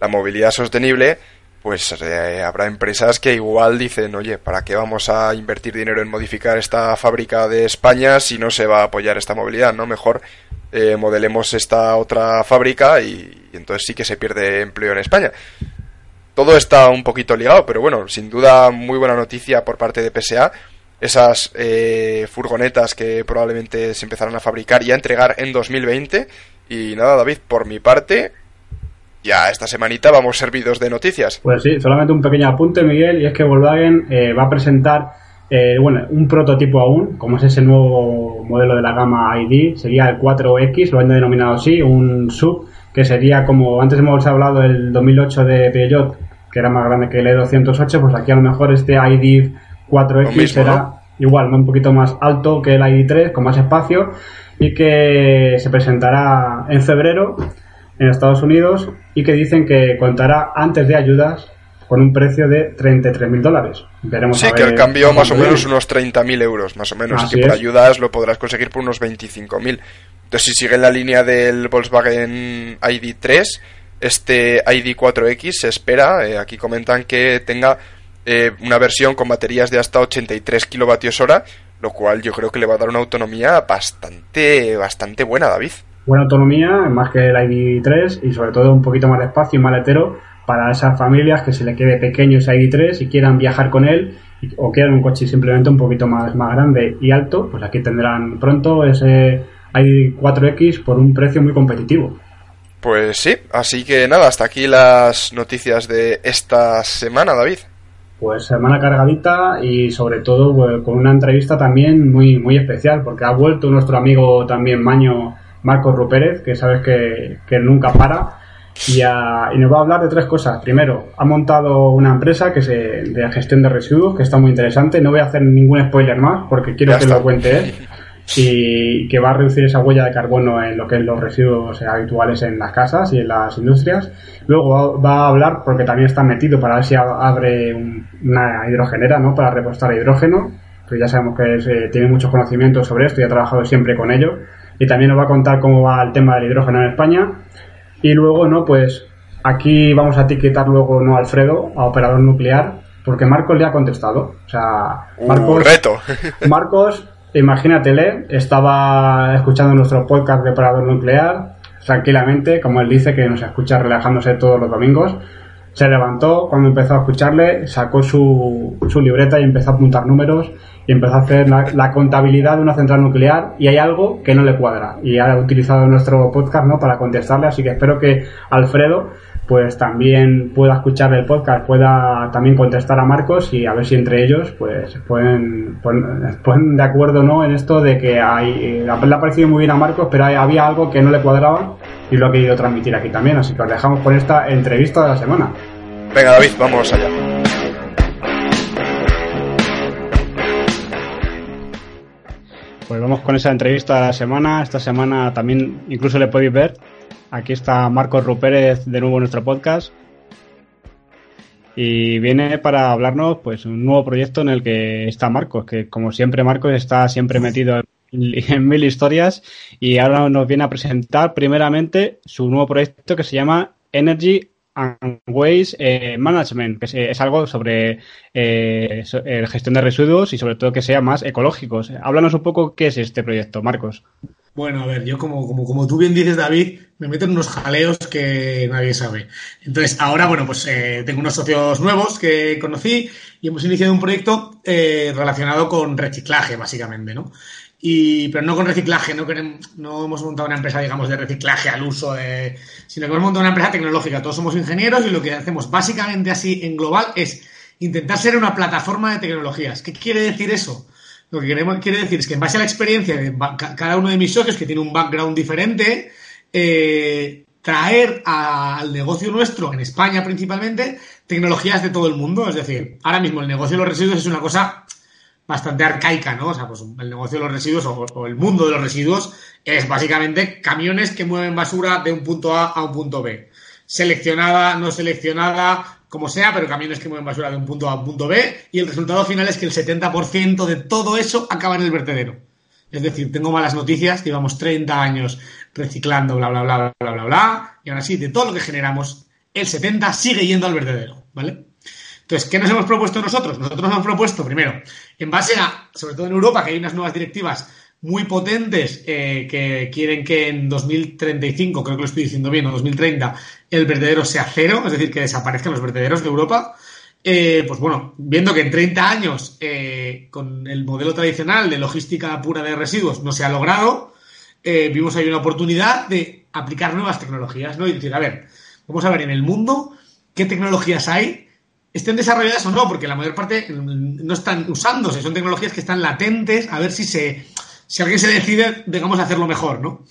la movilidad sostenible, pues eh, habrá empresas que igual dicen, oye, ¿para qué vamos a invertir dinero en modificar esta fábrica de España si no se va a apoyar esta movilidad? ¿No? Mejor eh, modelemos esta otra fábrica y, entonces sí que se pierde empleo en España. Todo está un poquito ligado, pero bueno, sin duda muy buena noticia por parte de PSA. Esas eh, furgonetas que probablemente se empezarán a fabricar y a entregar en 2020. Y nada, David, por mi parte, ya esta semanita vamos servidos de noticias. Pues sí, solamente un pequeño apunte, Miguel, y es que Volkswagen eh, va a presentar eh, bueno, un prototipo aún, como es ese nuevo modelo de la gama ID, sería el 4X, lo han denominado así, un sub, que sería como antes hemos hablado del 2008 de Peugeot, que era más grande que el E208, pues aquí a lo mejor este ID 4X será igual, un poquito más alto que el ID3, con más espacio, y que se presentará en febrero en Estados Unidos y que dicen que contará antes de ayudas con un precio de 33 mil dólares. Veremos sí, que el cambio más o menos unos 30.000 euros, más o menos. y que por ayudas lo podrás conseguir por unos 25.000. Entonces, si sigue en la línea del Volkswagen ID3, Este ID4X se espera, eh, aquí comentan que tenga eh, una versión con baterías de hasta 83 kilovatios hora, lo cual yo creo que le va a dar una autonomía bastante, bastante buena, David. Buena autonomía, más que el ID3 y sobre todo un poquito más de espacio y maletero para esas familias que se le quede pequeño ese ID3 y quieran viajar con él o quieran un coche simplemente un poquito más, más grande y alto, pues aquí tendrán pronto ese ID4X por un precio muy competitivo. Pues sí, así que nada, hasta aquí las noticias de esta semana, David. Pues semana cargadita y sobre todo pues, con una entrevista también muy, muy especial, porque ha vuelto nuestro amigo también Maño, Marcos Rupérez, que sabes que, que nunca para y, nos va a hablar de tres cosas. Primero, ha montado una empresa que se, de gestión de residuos que está muy interesante. No voy a hacer ningún spoiler más porque quiero que lo cuente él. Y que va a reducir esa huella de carbono en lo que es los residuos habituales en las casas y en las industrias. Luego va, a hablar, porque también está metido para ver si abre una hidrogenera ¿no? para repostar hidrógeno. Pues ya sabemos que eh, tiene muchos conocimientos sobre esto y ha trabajado siempre con ello. Y también nos va a contar cómo va el tema del hidrógeno en España y luego, ¿no? Pues aquí vamos a etiquetar luego, ¿no? Alfredo, a operador nuclear, porque Marcos le ha contestado. O sea, Marcos. reto. Marcos, imagínatele, estaba escuchando nuestro podcast de operador nuclear tranquilamente, como él dice, que nos escucha relajándose todos los domingos. Se levantó cuando empezó a escucharle, sacó su, su libreta y empezó a apuntar números y empezó a hacer la, contabilidad de una central nuclear y hay algo que no le cuadra y ha utilizado nuestro podcast ¿no? para contestarle así que espero que Alfredo pues también pueda escuchar el podcast pueda también contestar a Marcos y a ver si entre ellos pues pueden ponen de acuerdo no en esto de que hay le ha parecido muy bien a Marcos pero había algo que no le cuadraba y lo ha querido transmitir aquí también así que os dejamos con esta entrevista de la semana venga David vamos allá Pues vamos con esa entrevista de la semana. Esta semana también incluso le podéis ver. Aquí está Marcos Rupérez de nuevo en nuestro podcast. Y viene para hablarnos pues un nuevo proyecto en el que está Marcos, que como siempre Marcos está siempre metido en mil historias y ahora nos viene a presentar primeramente su nuevo proyecto que se llama Energy and Waste eh, Management, que es, algo sobre eh, gestión de residuos y sobre todo que sea más ecológicos. Háblanos un poco qué es este proyecto, Marcos. Bueno, a ver, yo como, como, como tú bien dices, David, me meto en unos jaleos que nadie sabe. Entonces, ahora, bueno, pues eh, tengo unos socios nuevos que conocí y hemos iniciado un proyecto relacionado con reciclaje, básicamente, ¿no? Y, pero no con reciclaje, no, queremos, no hemos montado una empresa, digamos, de reciclaje al uso, sino que hemos montado una empresa tecnológica. Todos somos ingenieros y lo que hacemos básicamente así en global es intentar ser una plataforma de tecnologías. ¿Qué quiere decir eso? Lo que queremos, quiere decir es que en base a la experiencia de cada uno de mis socios, que tiene un background diferente, eh, traer al negocio nuestro, en España principalmente, tecnologías de todo el mundo. Es decir, ahora mismo el negocio de los residuos es una cosa bastante arcaica, ¿no? O sea, pues el negocio de los residuos o, el mundo de los residuos es básicamente camiones que mueven basura de un punto A a un punto B. Seleccionada, no seleccionada, como sea, pero camiones que mueven basura de un punto A a un punto B y el resultado final es que el 70% de todo eso acaba en el vertedero. Es decir, tengo malas noticias, llevamos 30 años reciclando, bla, bla, bla, bla, bla, bla, bla, y ahora sí, de todo lo que generamos, el 70 sigue yendo al vertedero, ¿vale? Entonces, ¿qué nos hemos propuesto nosotros? Nosotros nos hemos propuesto, primero, en base a, sobre todo en Europa, que hay unas nuevas directivas muy potentes eh, que quieren que en 2035, creo que lo estoy diciendo bien, o 2030, el vertedero sea cero, es decir, que desaparezcan los vertederos de Europa. Eh, pues bueno, viendo que en 30 años eh, con el modelo tradicional de logística pura de residuos no se ha logrado, vimos ahí una oportunidad de aplicar nuevas tecnologías, ¿no? Y decir, a ver, vamos a ver en el mundo qué tecnologías hay estén desarrolladas o no, porque la mayor parte no están usándose, son tecnologías que están latentes, a ver si se, si alguien se decide, digamos, hacerlo mejor, ¿no?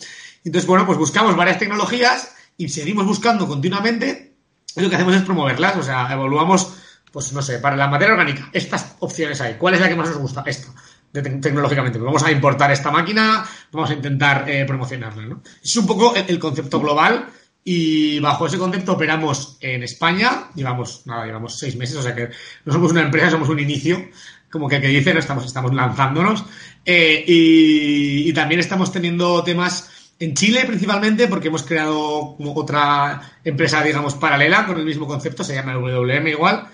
Entonces, bueno, pues buscamos varias tecnologías y seguimos buscando continuamente, y lo que hacemos es promoverlas, o sea, evaluamos, pues no sé, para la materia orgánica, estas opciones hay, ¿cuál es la que más nos gusta? Esta. tecnológicamente, pues vamos a importar esta máquina, vamos a intentar eh, promocionarla, ¿no? Es un poco el concepto global y bajo ese concepto operamos en España, llevamos, nada, llevamos seis meses, o sea que no somos una empresa, somos un inicio, como que, que dicen, estamos, estamos lanzándonos. Eh, y, también estamos teniendo temas En Chile principalmente porque hemos creado otra empresa, digamos, paralela con el mismo concepto, se llama WM igual,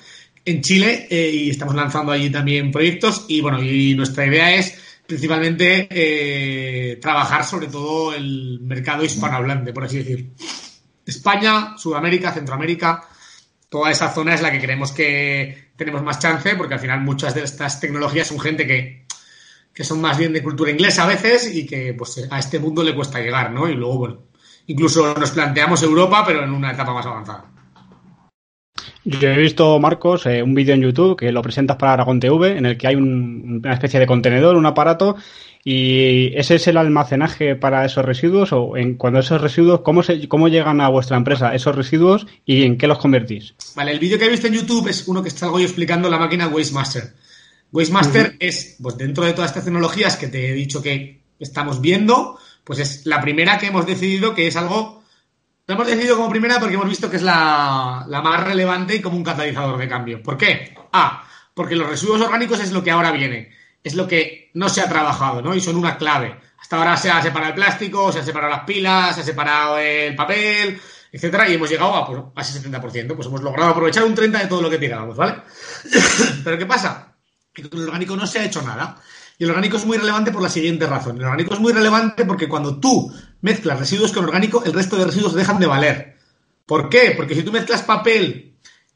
en Chile eh, y estamos lanzando allí también proyectos y bueno, y nuestra idea es principalmente eh, trabajar sobre todo el mercado hispanohablante, por así decir. España, Sudamérica, Centroamérica, toda esa zona es la que creemos que tenemos más chance, porque al final muchas de estas tecnologías son gente que, que son más bien de cultura inglesa a veces y que pues a este mundo le cuesta llegar, ¿no? Y luego, bueno, incluso nos planteamos Europa, pero en una etapa más avanzada. Yo he visto, Marcos, eh, un vídeo en YouTube que lo presentas para Aragón TV, en el que hay una especie de contenedor, un aparato, y ese es el almacenaje para esos residuos, o en cuando esos residuos, ¿cómo, se, ¿cómo llegan a vuestra empresa esos residuos y en qué los convertís? Vale, el vídeo que he visto en YouTube es uno que está algo yo explicando la máquina Wastemaster. Wastemaster es, pues dentro de todas estas tecnologías que te he dicho que estamos viendo, pues es la primera que hemos decidido que es algo lo hemos decidido como primera porque hemos visto que es la, más relevante y como un catalizador de cambio. ¿Por qué? A, porque los residuos orgánicos es lo que ahora viene. Es lo que no se ha trabajado, ¿no? Y son una clave. Hasta ahora se ha separado el plástico, se ha separado las pilas, se ha separado el papel, etcétera, y hemos llegado a, pues, a ese 70%. Pues hemos logrado aprovechar un 30% de todo lo que tirábamos, ¿vale? Pero ¿qué pasa? Que con el orgánico no se ha hecho nada. Y el orgánico es muy relevante por la siguiente razón. El orgánico es muy relevante porque cuando tú mezclas residuos con orgánico, el resto de residuos dejan de valer. ¿Por qué? Porque si tú mezclas papel,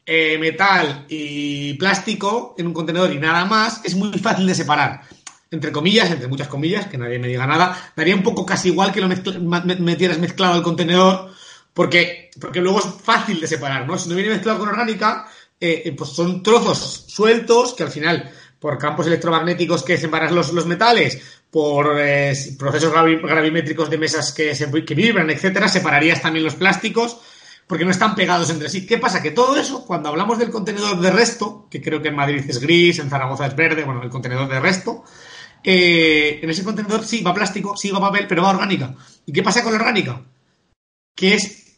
eh, metal y plástico en un contenedor y nada más, es muy fácil de separar. Entre comillas, entre muchas comillas, que nadie me diga nada, daría un poco casi igual que lo metieras mezclado al contenedor, porque, porque luego es fácil de separar, ¿no? Si no viene mezclado con orgánica, eh, eh, pues son trozos sueltos que al final por campos electromagnéticos que separan los, los metales, por eh, procesos gravimétricos de mesas que, se, vibran, etcétera, separarías también los plásticos porque no están pegados entre sí. ¿Qué pasa? Que todo eso, cuando hablamos del contenedor de resto, que creo que en Madrid es gris, en Zaragoza es verde, bueno, el contenedor de resto, eh, en ese contenedor sí va plástico, sí va papel, pero va orgánica. ¿Y qué pasa con la orgánica? Que es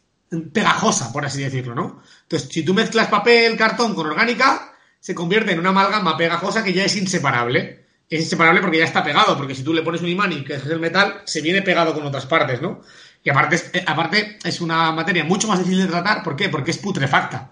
pegajosa, por así decirlo, ¿no? Entonces, si tú mezclas papel, cartón con orgánica, se convierte en una amalgama pegajosa que ya es inseparable. Es inseparable porque ya está pegado, porque si tú le pones un imán y que es el metal, se viene pegado con otras partes, ¿no? Y aparte es, eh, aparte es una materia mucho más difícil de tratar. ¿Por qué? Porque es putrefacta.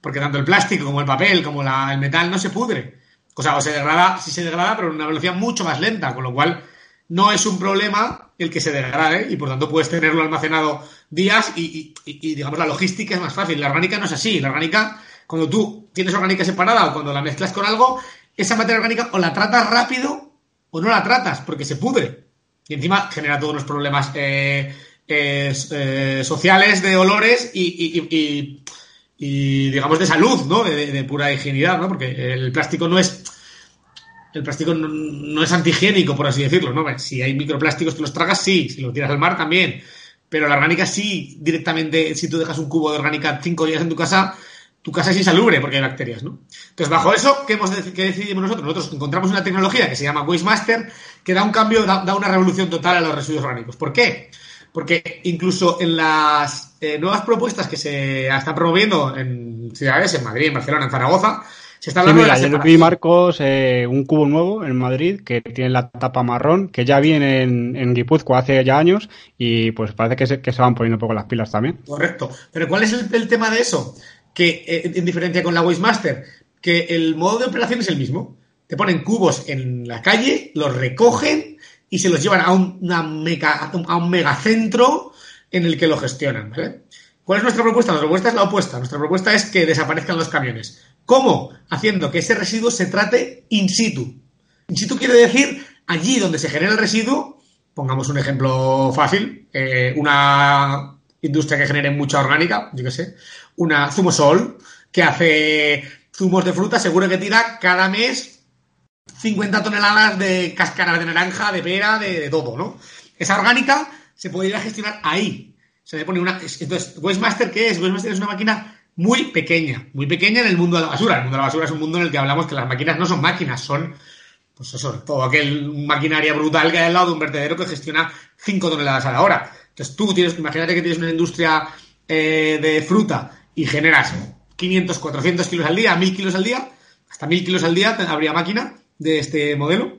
Porque tanto el plástico como el papel, como el metal no se pudre. O sea, o se degrada, sí se degrada, pero en una velocidad mucho más lenta, con lo cual no es un problema el que se degrade y por tanto puedes tenerlo almacenado días y, y digamos la logística es más fácil. La orgánica no es así. La orgánica cuando tú tienes orgánica separada o cuando la mezclas con algo, esa materia orgánica o la tratas rápido o no la tratas porque se pudre. Y encima genera todos los problemas eh, eh, sociales de olores y, digamos, de salud, ¿no? De, pura higienidad, ¿no? Porque el plástico no es... El plástico no, es antihigiénico, por así decirlo, ¿no? Si hay microplásticos que los tragas, sí. Si los tiras al mar, también. Pero la orgánica sí, directamente, si tú dejas un cubo de orgánica cinco días en tu casa, tu casa es insalubre porque hay bacterias, ¿no? Entonces, bajo eso, ¿qué, hemos decidimos nosotros? Nosotros encontramos una tecnología que se llama Wastemaster que da un cambio, da, una revolución total a los residuos orgánicos. ¿Por qué? Porque incluso en las eh, nuevas propuestas que se están promoviendo en ciudades, en Madrid, en Barcelona, en Zaragoza, se está hablando de ayer vi, Marcos, eh, un cubo nuevo en Madrid que tiene la tapa marrón, que ya viene en, en Guipúzcoa hace ya años y pues parece que se, que se van poniendo un poco las pilas también. Correcto. Pero ¿cuál es el tema de eso? Que eh, en diferencia con la Wastemaster, que el modo de operación es el mismo. Te ponen cubos en la calle, los recogen y se los llevan a un, a un megacentro en el que lo gestionan. ¿vale? ¿Cuál es nuestra propuesta? Nuestra propuesta es la opuesta. Nuestra propuesta es que desaparezcan los camiones. ¿Cómo? Haciendo que ese residuo se trate in situ. In situ quiere decir allí donde se genera el residuo, pongamos un ejemplo fácil, eh, una industria que genere mucha orgánica, yo qué sé, una Zumosol, que hace zumos de fruta, seguro que tira cada mes 50 toneladas de cáscara de naranja, de pera, de, todo, ¿no? Esa orgánica se podría gestionar ahí. Se le pone una. Entonces, Westmaster, ¿qué es? Westmaster es una máquina muy pequeña, muy pequeña en el mundo de la basura. El mundo de la basura es un mundo en el que hablamos que las máquinas no son máquinas, son, pues eso, todo aquel maquinaria brutal que hay al lado de un vertedero que gestiona 5 toneladas a la hora. Entonces tú tienes, imagínate que tienes una industria eh, de fruta y generas 500, 400 kilos al día, 1000 kilos al día, hasta 1000 kilos al día habría máquina de este modelo.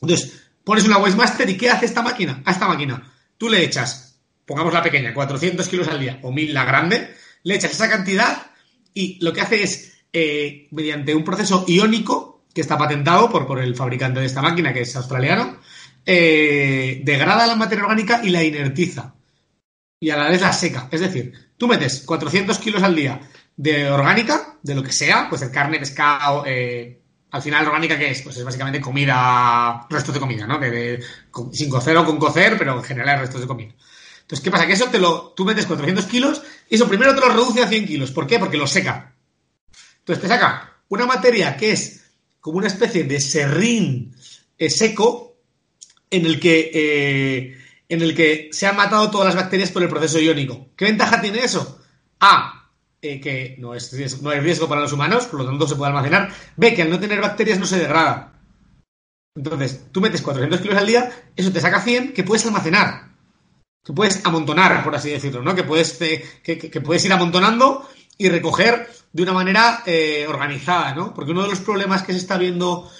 Entonces, pones una Wastemaster y ¿qué hace esta máquina? A esta máquina, tú le echas pongamos la pequeña, 400 kilos al día, o 1000 la grande, le echas esa cantidad y lo que hace es, eh, mediante un proceso iónico, que está patentado por, por el fabricante de esta máquina, que es australiano, eh, degrada la materia orgánica y la inertiza. Y a la vez la seca. Es decir, tú metes 400 kilos al día de orgánica, de lo que sea, pues el carne, pescado, eh, al final orgánica ¿qué es? Pues es básicamente comida, restos de comida, ¿no? sin cocer o con cocer, pero en general restos de comida. Entonces, ¿qué pasa? Que eso te lo, tú metes 400 kilos y eso primero te lo reduce a 100 kilos. ¿Por qué? Porque lo seca. Entonces te saca una materia que es como una especie de serrín eh, seco en el que eh, en el que se han matado todas las bacterias por el proceso iónico. ¿Qué ventaja tiene eso? A, eh, que no es, no hay riesgo para los humanos, por lo tanto se puede almacenar. B, que al no tener bacterias no se degrada. Entonces, tú metes 400 kilos al día, eso te saca 100 que puedes almacenar. Que puedes amontonar, por así decirlo, ¿no? Que puedes, eh, que, puedes ir amontonando y recoger de una manera eh, organizada, ¿no? Porque uno de los problemas que se está viendo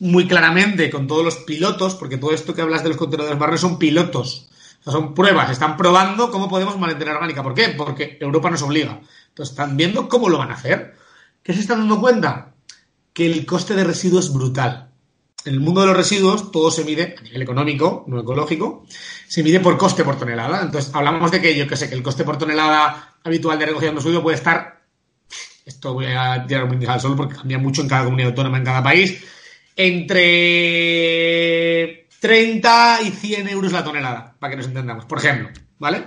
muy claramente con todos los pilotos, porque todo esto que hablas de los contenedores marrones son pilotos, son pruebas, están probando cómo podemos mantener orgánica. ¿Por qué? Porque Europa nos obliga. Entonces están viendo cómo lo van a hacer. ¿Qué se están dando cuenta? Que el coste de residuos es brutal. En el mundo de los residuos todo se mide a nivel económico, no ecológico, se mide por coste por tonelada. Entonces hablamos de que yo que sé que el coste por tonelada habitual de recogida de suyo puede estar, esto voy a tirar un al sol porque cambia mucho en cada comunidad autónoma, en cada país, entre 30 y 100 euros la tonelada, para que nos entendamos, por ejemplo, ¿vale?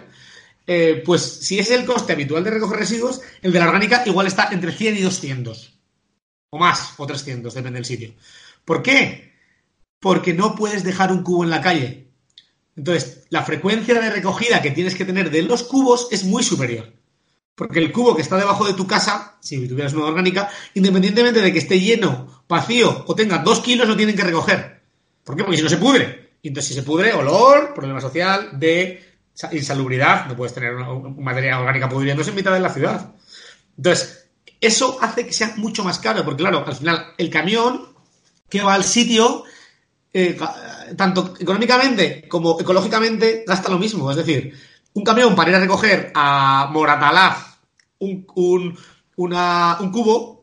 Eh, pues si es el coste habitual de recoger residuos, el de la orgánica igual está entre 100 y 200. O más, o 300, depende del sitio. ¿Por qué? Porque no puedes dejar un cubo en la calle. Entonces, la frecuencia de recogida que tienes que tener de los cubos es muy superior. Porque el cubo que está debajo de tu casa, si tuvieras una orgánica, independientemente de que esté lleno, vacío o tenga dos kilos, no tienen que recoger. ¿Por qué? Porque si no se pudre. Y entonces, si se pudre, olor, problema social, de insalubridad, no puedes tener una, materia orgánica pudriéndose en mitad de la ciudad. Entonces, eso hace que sea mucho más caro, porque claro, al final el camión que va al sitio, eh, tanto económicamente como ecológicamente, gasta lo mismo. Es decir, un camión para ir a recoger a Moratalaz un, un, un cubo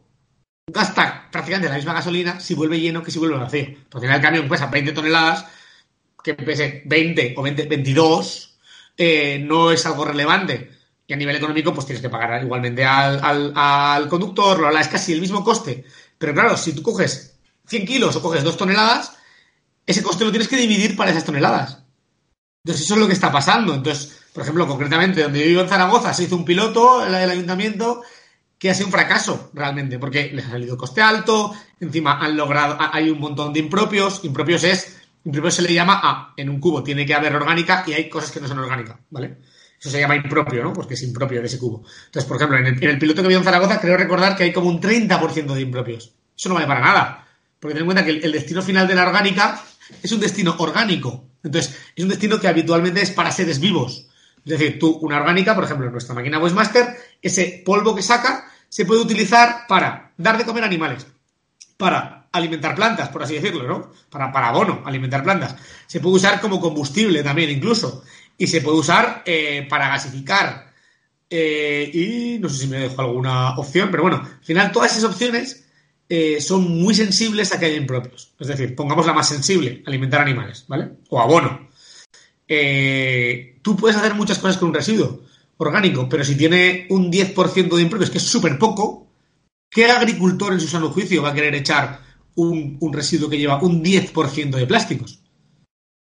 gasta prácticamente la misma gasolina si vuelve lleno que si vuelve vacío. Porque al final el camión pesa 20 toneladas, que pese 20 o 20, 22, eh, no es algo relevante. Y a nivel económico, pues tienes que pagar igualmente al, conductor, lo es casi el mismo coste. Pero claro, si tú coges 100 kilos o coges 2 toneladas, ese coste lo tienes que dividir para esas toneladas. Entonces, eso es lo que está pasando. Entonces, por ejemplo, concretamente, donde yo vivo en Zaragoza, se hizo un piloto, el, el ayuntamiento, que ha sido un fracaso realmente, porque les ha salido coste alto, encima han logrado, hay un montón de impropios, impropios es Impropio se le llama a, en un cubo tiene que haber orgánica y hay cosas que no son orgánicas, ¿vale? Eso se llama impropio, ¿no? Porque es impropio de ese cubo. Entonces, por ejemplo, en el, piloto que vio en Zaragoza, creo recordar que hay como un 30% de impropios. Eso no vale para nada. Porque ten en cuenta que el, destino final de la orgánica es un destino orgánico. Entonces, es un destino que habitualmente es para seres vivos. Es decir, tú, una orgánica, por ejemplo, nuestra máquina Westmaster, ese polvo que saca se puede utilizar para dar de comer animales, para alimentar plantas, por así decirlo, ¿no? Para, para abono, alimentar plantas. Se puede usar como combustible también, incluso. Y se puede usar eh, para gasificar. Eh, y no sé si me dejo alguna opción, pero bueno, al final todas esas opciones eh, son muy sensibles a que haya impropios. Es decir, pongamos la más sensible, alimentar animales, ¿vale? O abono. tú puedes hacer muchas cosas con un residuo orgánico, pero si tiene un 10% de impropios, que es súper poco, ¿qué agricultor en su sano juicio va a querer echar un, residuo que lleva un 10% de plásticos.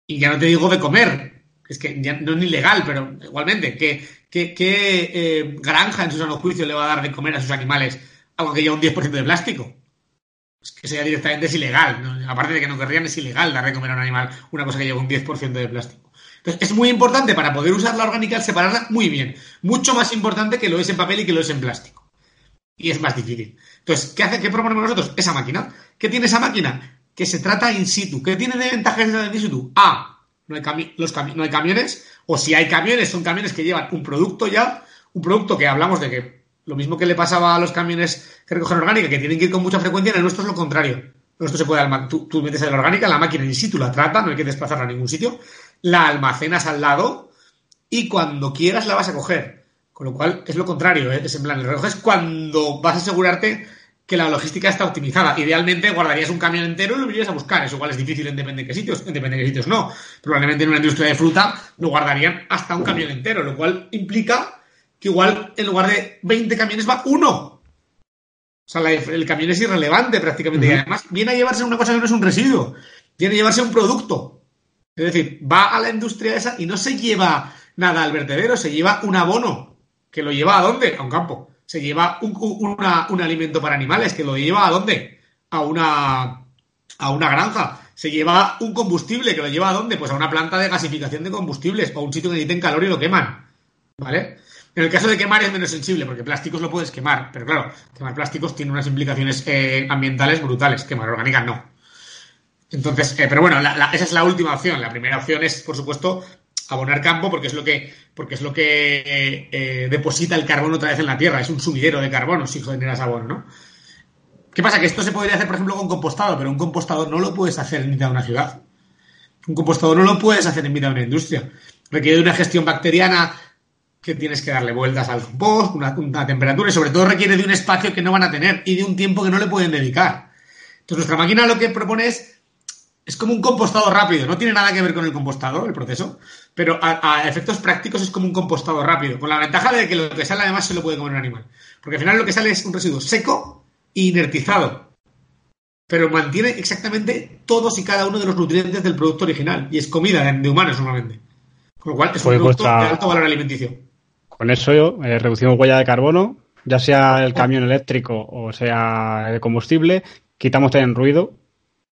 Y ya no te digo de comer, es que ya no es ni legal, pero igualmente, ¿qué, eh, granja en su sano juicio le va a dar de comer a sus animales algo que lleva un 10% de plástico? Es que sea directamente es ilegal. Aparte de que no querrían, es ilegal dar de comer a un animal una cosa que lleva un 10% de plástico. Entonces, es muy importante para poder usar la orgánica separarla muy bien. Mucho más importante que lo es en papel y que lo es en plástico. Y es más difícil. Entonces, ¿qué hace? ¿Qué proponemos nosotros? Esa máquina. ¿Qué tiene esa máquina? Que se trata in situ. ¿Qué tiene de ventaja esa in situ? A, no hay, los no hay camiones, o si hay camiones, son camiones que llevan un producto ya, un producto que hablamos de que lo mismo que le pasaba a los camiones que recogen orgánica, que tienen que ir con mucha frecuencia, en el nuestro es lo contrario. Nuestro se puede tú, tú metes la orgánica, la máquina in situ la trata, no hay que desplazarla a ningún sitio, la almacenas al lado y cuando quieras la vas a coger. Con lo cual es lo contrario, ¿eh? es en plan, el reloj es cuando vas a asegurarte que la logística está optimizada. Idealmente guardarías un camión entero y lo irías a buscar. Eso igual es difícil en depende de qué sitios, en depende de qué sitios no. Probablemente en una industria de fruta lo guardarían hasta un camión entero, lo cual implica que igual en lugar de 20 camiones va uno. O sea, el camión es irrelevante prácticamente. Y además viene a llevarse una cosa que no es un residuo, viene a llevarse un producto. Es decir, va a la industria esa y no se lleva nada al vertedero, se lleva un abono. ¿Que lo lleva a dónde? A un campo. Se lleva un, un alimento para animales, que lo lleva a dónde? A una, a una granja. Se lleva un combustible, que lo lleva a dónde? Pues a una planta de gasificación de combustibles, o a un sitio que necesiten calor y lo queman. ¿Vale? En el caso de quemar es menos sensible, porque plásticos lo puedes quemar, pero claro, quemar plásticos tiene unas implicaciones eh, ambientales brutales, quemar orgánicas no. Entonces, eh, pero bueno, esa es la última opción. La primera opción es, por supuesto, abonar campo, porque es lo que, porque es lo que eh, deposita el carbono otra vez en la tierra. Es un sumidero de carbono si generas abono, ¿no? ¿Qué pasa? Que esto se podría hacer, por ejemplo, con compostado, pero un compostador no lo puedes hacer en mitad de una ciudad. Un compostador no lo puedes hacer en mitad de una industria. Requiere una gestión bacteriana que tienes que darle vueltas al compost, una, temperatura y sobre todo requiere de un espacio que no van a tener y de un tiempo que no le pueden dedicar. Entonces nuestra máquina lo que propone es, es como un compostado rápido, no tiene nada que ver con el compostado, el proceso, pero a, efectos prácticos es como un compostado rápido, con la ventaja de que lo que sale además se lo puede comer un animal. Porque al final lo que sale es un residuo seco e inertizado, pero mantiene exactamente todos y cada uno de los nutrientes del producto original y es comida de, humanos normalmente. Con lo cual es un producto de alto valor alimenticio. Con eso eh, reducimos huella de carbono, ya sea el camión eléctrico o sea el combustible, quitamos también ruido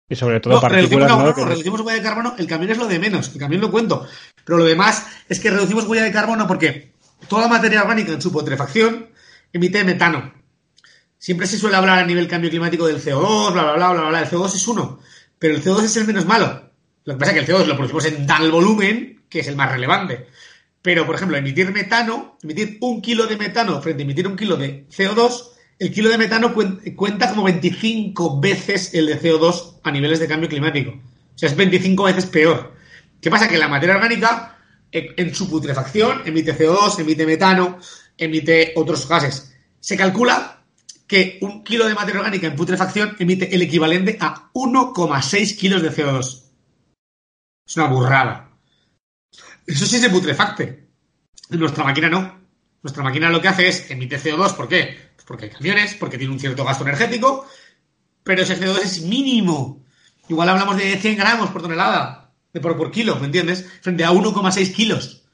y sobre todo partículas. Reducimos, huella de carbono, el camión es lo de menos, el camión lo cuento. Pero lo demás es que reducimos huella de carbono porque toda materia orgánica en su putrefacción emite metano. Siempre se suele hablar a nivel cambio climático del CO2, bla, bla, bla, bla, bla. El CO2 es uno, pero el CO2 es el menos malo. Lo que pasa es que el CO2 lo producimos en tal volumen que es el más relevante. Pero, por ejemplo, emitir metano, emitir un kilo de metano frente a emitir un kilo de CO2, el kilo de metano cuenta como 25 veces el de CO2 a niveles de cambio climático. O sea, es 25 veces peor. ¿Qué pasa? Que la materia orgánica, en su putrefacción, emite CO2, emite metano, emite otros gases. Se calcula que un kilo de materia orgánica en putrefacción emite el equivalente a 1,6 kilos de CO2. Es una burrada. Eso sí se putrefacte. Nuestra máquina no. Nuestra máquina lo que hace es emite CO2. ¿Por qué? Pues porque hay camiones, porque tiene un cierto gasto energético, pero ese CO2 es mínimo. Igual hablamos de 100 gramos por tonelada, de por, kilo, ¿me entiendes? Frente a 1,6 kilos.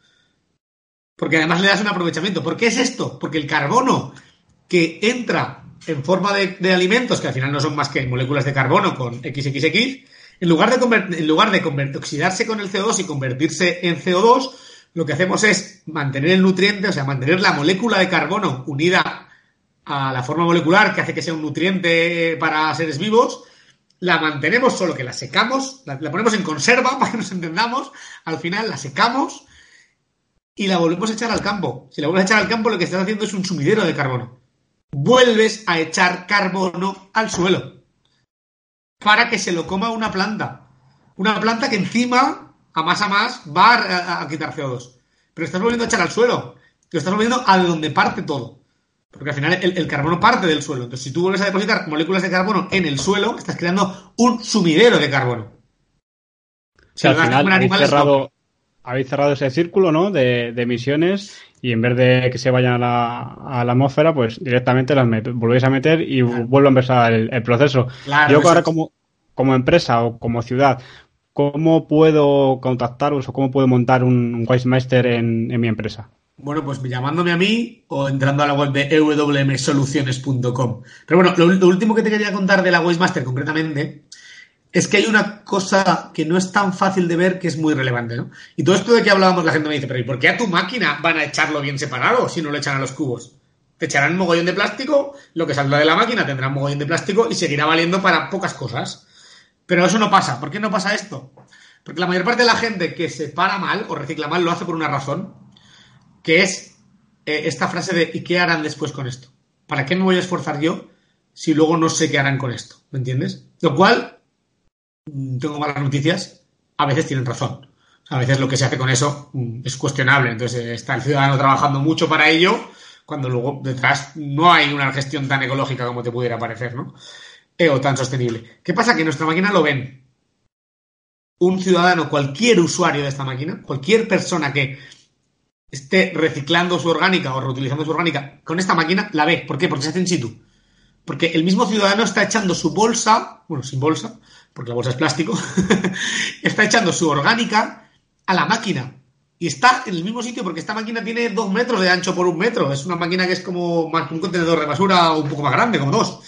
Porque además le das un aprovechamiento. ¿Por qué es esto? Porque el carbono que entra en forma de, alimentos, que al final no son más que moléculas de carbono con XXX, en lugar de, de oxidarse con el CO2 y convertirse en CO2, lo que hacemos es mantener el nutriente, o sea, mantener la molécula de carbono unida a la forma molecular que hace que sea un nutriente para seres vivos, la mantenemos, solo que la secamos, la, ponemos en conserva para que nos entendamos, al final la secamos y la volvemos a echar al campo. Si la vuelves a echar al campo, lo que estás haciendo es un sumidero de carbono. Vuelves a echar carbono al suelo para que se lo coma una planta. Una planta que encima, a más a más, va a, quitar CO2. Pero estás volviendo a echar al suelo. Lo estás volviendo a donde parte todo. Porque al final el, carbono parte del suelo. Entonces, si tú vuelves a depositar moléculas de carbono en el suelo, estás creando un sumidero de carbono. Si al final habéis cerrado, habéis cerrado, ese círculo ¿no? de, emisiones y en vez de que se vayan a la, a la atmósfera, pues directamente las volvéis a meter y vuelve a empezar el, proceso. Yo ahora como, como empresa o como ciudad, ¿cómo puedo contactaros o cómo puedo montar un Wisemaster en, en mi empresa? Bueno, pues llamándome a mí o entrando a la web de ewmsoluciones.com. Pero bueno, lo, último que te quería contar de la Wisemaster concretamente es que hay una cosa que no es tan fácil de ver que es muy relevante, ¿no? Y todo esto de que hablábamos, la gente me dice, pero ¿y por qué a tu máquina van a echarlo bien separado si no lo echan a los cubos? Te echarán un mogollón de plástico, lo que saldrá de la máquina tendrá un mogollón de plástico y seguirá valiendo para pocas cosas. Pero eso no pasa. ¿Por qué no pasa esto? Porque la mayor parte de la gente que separa mal o recicla mal lo hace por una razón, que es eh, esta frase de ¿y qué harán después con esto? ¿Para qué me voy a esforzar yo si luego no sé qué harán con esto? ¿Me entiendes? Lo cual, tengo malas noticias, a veces tienen razón. a veces lo que se hace con eso mm, es cuestionable. Entonces está el ciudadano trabajando mucho para ello, cuando luego detrás no hay una gestión tan ecológica como te pudiera parecer, ¿no? Eh, o tan sostenible. ¿Qué pasa? Que nuestra máquina lo ven. Un ciudadano, cualquier usuario de esta máquina, cualquier persona que esté reciclando su orgánica o reutilizando su orgánica con esta máquina, la ve. ¿Por qué? Porque se hace in situ. Porque el mismo ciudadano está echando su bolsa, bueno, sin bolsa, porque la bolsa es plástico, está echando su orgánica a la máquina. Y está en el mismo sitio porque esta máquina tiene dos metros de ancho por un metro. Es una máquina que es como más un contenedor de basura un poco más grande, como dos.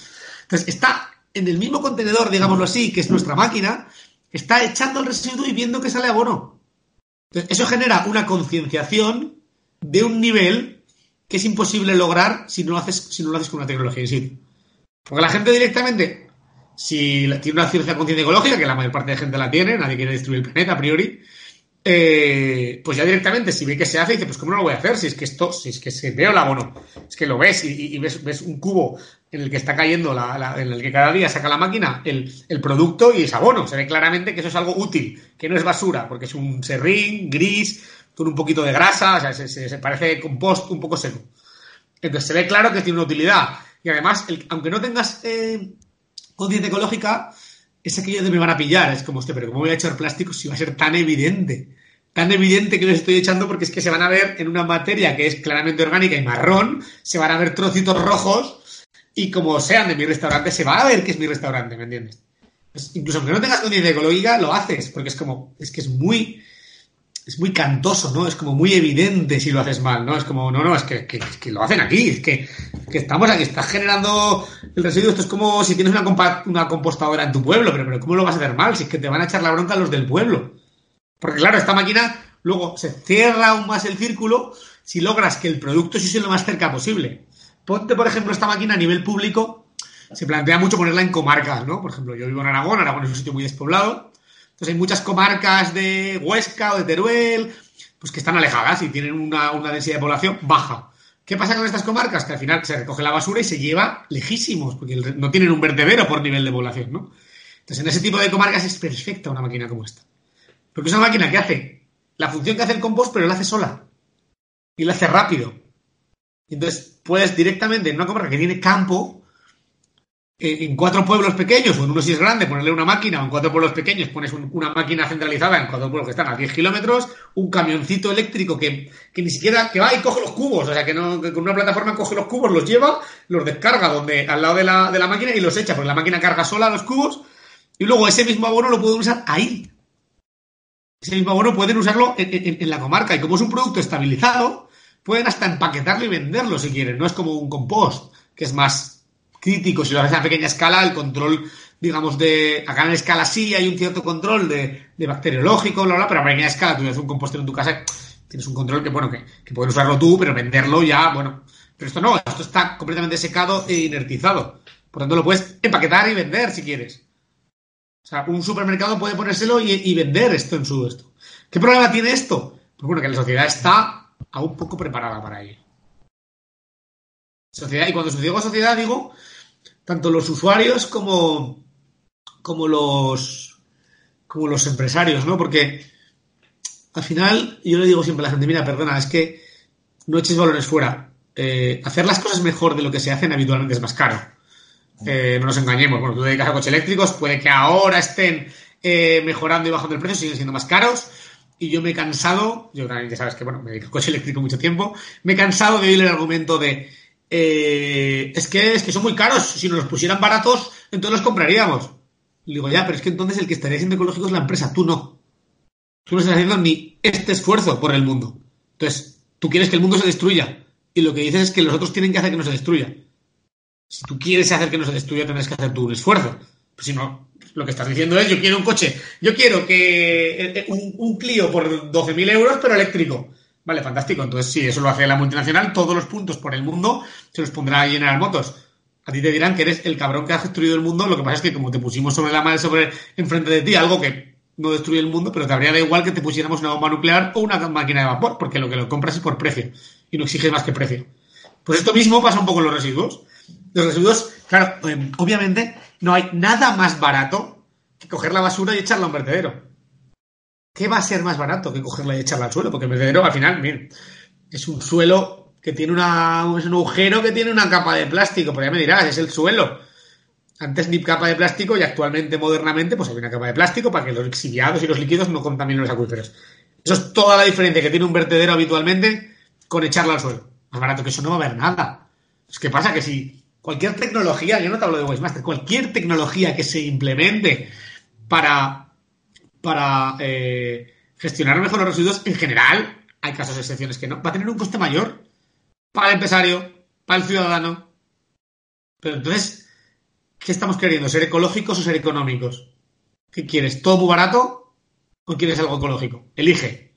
Entonces está en el mismo contenedor, digámoslo así, que es nuestra máquina, está echando el residuo y viendo que sale abono. Entonces, eso genera una concienciación de un nivel que es imposible lograr si no lo haces, si no lo haces con una tecnología en sí. Porque la gente directamente, si tiene una cierta conciencia ecológica, que la mayor parte de gente la tiene, nadie quiere destruir el planeta a priori, eh, pues ya directamente, si ve que se hace, dice, pues ¿cómo no lo voy a hacer? Si es que esto, si es que se veo el abono, es que lo ves y, ves, ves, un cubo en el que está cayendo, la, en el que cada día saca la máquina el, el, producto y es abono. Se ve claramente que eso es algo útil, que no es basura, porque es un serrín gris, con un poquito de grasa, o sea, se, parece compost un poco seco. Entonces se ve claro que tiene una utilidad. Y además, aunque no tengas eh, conciencia ecológica, es aquello de me van a pillar. Es como, hostia, pero ¿cómo voy a echar plástico si va a ser tan evidente? Tan evidente que lo estoy echando porque es que se van a ver en una materia que es claramente orgánica y marrón, se van a ver trocitos rojos y como sean de mi restaurante, se va a ver que es mi restaurante, ¿me entiendes? Pues incluso aunque no tengas conciencia ecológica, lo haces, porque es como, es que es muy, es muy cantoso, ¿no? Es como muy evidente si lo haces mal, ¿no? Es como, no, no, es que, que, lo hacen aquí, es que, que, estamos aquí, estás generando el residuo, esto es como si tienes una, una compostadora en tu pueblo, pero, pero ¿cómo lo vas a hacer mal? Si es que te van a echar la bronca los del pueblo. Porque claro, esta máquina luego se cierra aún más el círculo si logras que el producto se lo más cerca posible. Ponte, por ejemplo, esta máquina a nivel público, se plantea mucho ponerla en comarcas, ¿no? Por ejemplo, yo vivo en Aragón, Aragón es un sitio muy despoblado, entonces hay muchas comarcas de Huesca o de Teruel, pues que están alejadas y tienen una, densidad de población baja. ¿Qué pasa con estas comarcas? Que al final se recoge la basura y se lleva lejísimos, porque no tienen un vertedero por nivel de población, ¿no? Entonces, en ese tipo de comarcas es perfecta una máquina como esta. Porque es una máquina que hace la función que hace el compost, pero la hace sola. Y la hace rápido. Entonces, puedes directamente en una comarca que tiene campo, en cuatro pueblos pequeños, o en uno si es grande, ponerle una máquina, o en cuatro pueblos pequeños pones una máquina centralizada en cuatro pueblos que están a 10 kilómetros, un camioncito eléctrico que, ni siquiera, que va y coge los cubos, o sea, que, no, con una plataforma coge los cubos, los lleva, los descarga donde, al lado de la, de la máquina y los echa, porque la máquina carga sola los cubos, y luego ese mismo abono lo pueden usar ahí. Ese mismo abono pueden usarlo en, en la comarca, y como es un producto estabilizado, pueden hasta empaquetarlo y venderlo si quieren, no es como un compost, que es más crítico. Si lo haces a pequeña escala, el control, digamos, de. Acá en escala sí hay un cierto control de, bacteriológico, bla, bla, pero a pequeña escala, tú haces un compostero en tu casa, tienes un control que, bueno, que, que puedes usarlo tú, pero venderlo ya, bueno. Pero esto no, esto está completamente secado e inertizado. Por tanto, lo puedes empaquetar y vender si quieres. O sea, un supermercado puede ponérselo y, y vender esto en su esto. ¿Qué problema tiene esto? Pues bueno, que la sociedad está aún poco preparada para ello. Sociedad, y cuando digo sociedad, digo tanto los usuarios como, como los como los empresarios, ¿no? Porque al final, yo le digo siempre a la gente, mira, perdona, es que no eches balones fuera. Eh, hacer las cosas mejor de lo que se hacen habitualmente es más caro. Eh, no nos engañemos. Bueno, tú dedicas a coches eléctricos, puede que ahora estén eh, mejorando y bajando el precio, siguen siendo más caros. Y yo me he cansado, yo también ya sabes que, bueno, me dedico al coche eléctrico mucho tiempo, me he cansado de oír el argumento de eh, es, que, es que son muy caros. Si nos los pusieran baratos, entonces los compraríamos. Y digo, ya, pero es que entonces el que estaría siendo ecológico es la empresa, tú no. Tú no estás haciendo ni este esfuerzo por el mundo. Entonces, tú quieres que el mundo se destruya. Y lo que dices es que los otros tienen que hacer que no se destruya. Si tú quieres hacer que no se destruya, tendrás que hacer tú un esfuerzo. Pues si no, lo que estás diciendo es, yo quiero un coche. Yo quiero que eh, eh, un, un Clio por 12.000 euros, pero eléctrico. Vale, fantástico. Entonces, si eso lo hace la multinacional, todos los puntos por el mundo se los pondrá a General Motos. A ti te dirán que eres el cabrón que ha destruido el mundo. Lo que pasa es que como te pusimos sobre la madre sobre enfrente de ti, algo que no destruye el mundo, pero te habría da igual que te pusiéramos una bomba nuclear o una máquina de vapor, porque lo que lo compras es por precio y no exiges más que precio. Pues esto mismo pasa un poco en los residuos. Los residuos, claro, em, obviamente no hay nada más barato que coger la basura y echarla a un vertedero. ¿Qué va a ser más barato que cogerla y echarla al suelo? Porque el vertedero al final, bien, es un suelo que tiene una, es un agujero que tiene una capa de plástico, pero ya me dirás, es el suelo. Antes ni capa de plástico y actualmente, modernamente, pues hay una capa de plástico para que los exiliados y los líquidos no contaminen los acuíferos. Eso es toda la diferencia que tiene un vertedero habitualmente con echarla al suelo. Más barato que eso no va a haber nada. Es que pasa que si cualquier tecnología, yo no te hablo de Wastemaster, cualquier tecnología que se implemente para, para eh, gestionar mejor los residuos, en general, hay casos de excepciones que no, va a tener un coste mayor para el empresario, para el ciudadano. Pero entonces, ¿qué estamos queriendo? ¿Ser ecológicos o ser económicos? ¿Qué quieres? ¿Todo muy barato o quieres algo ecológico? Elige.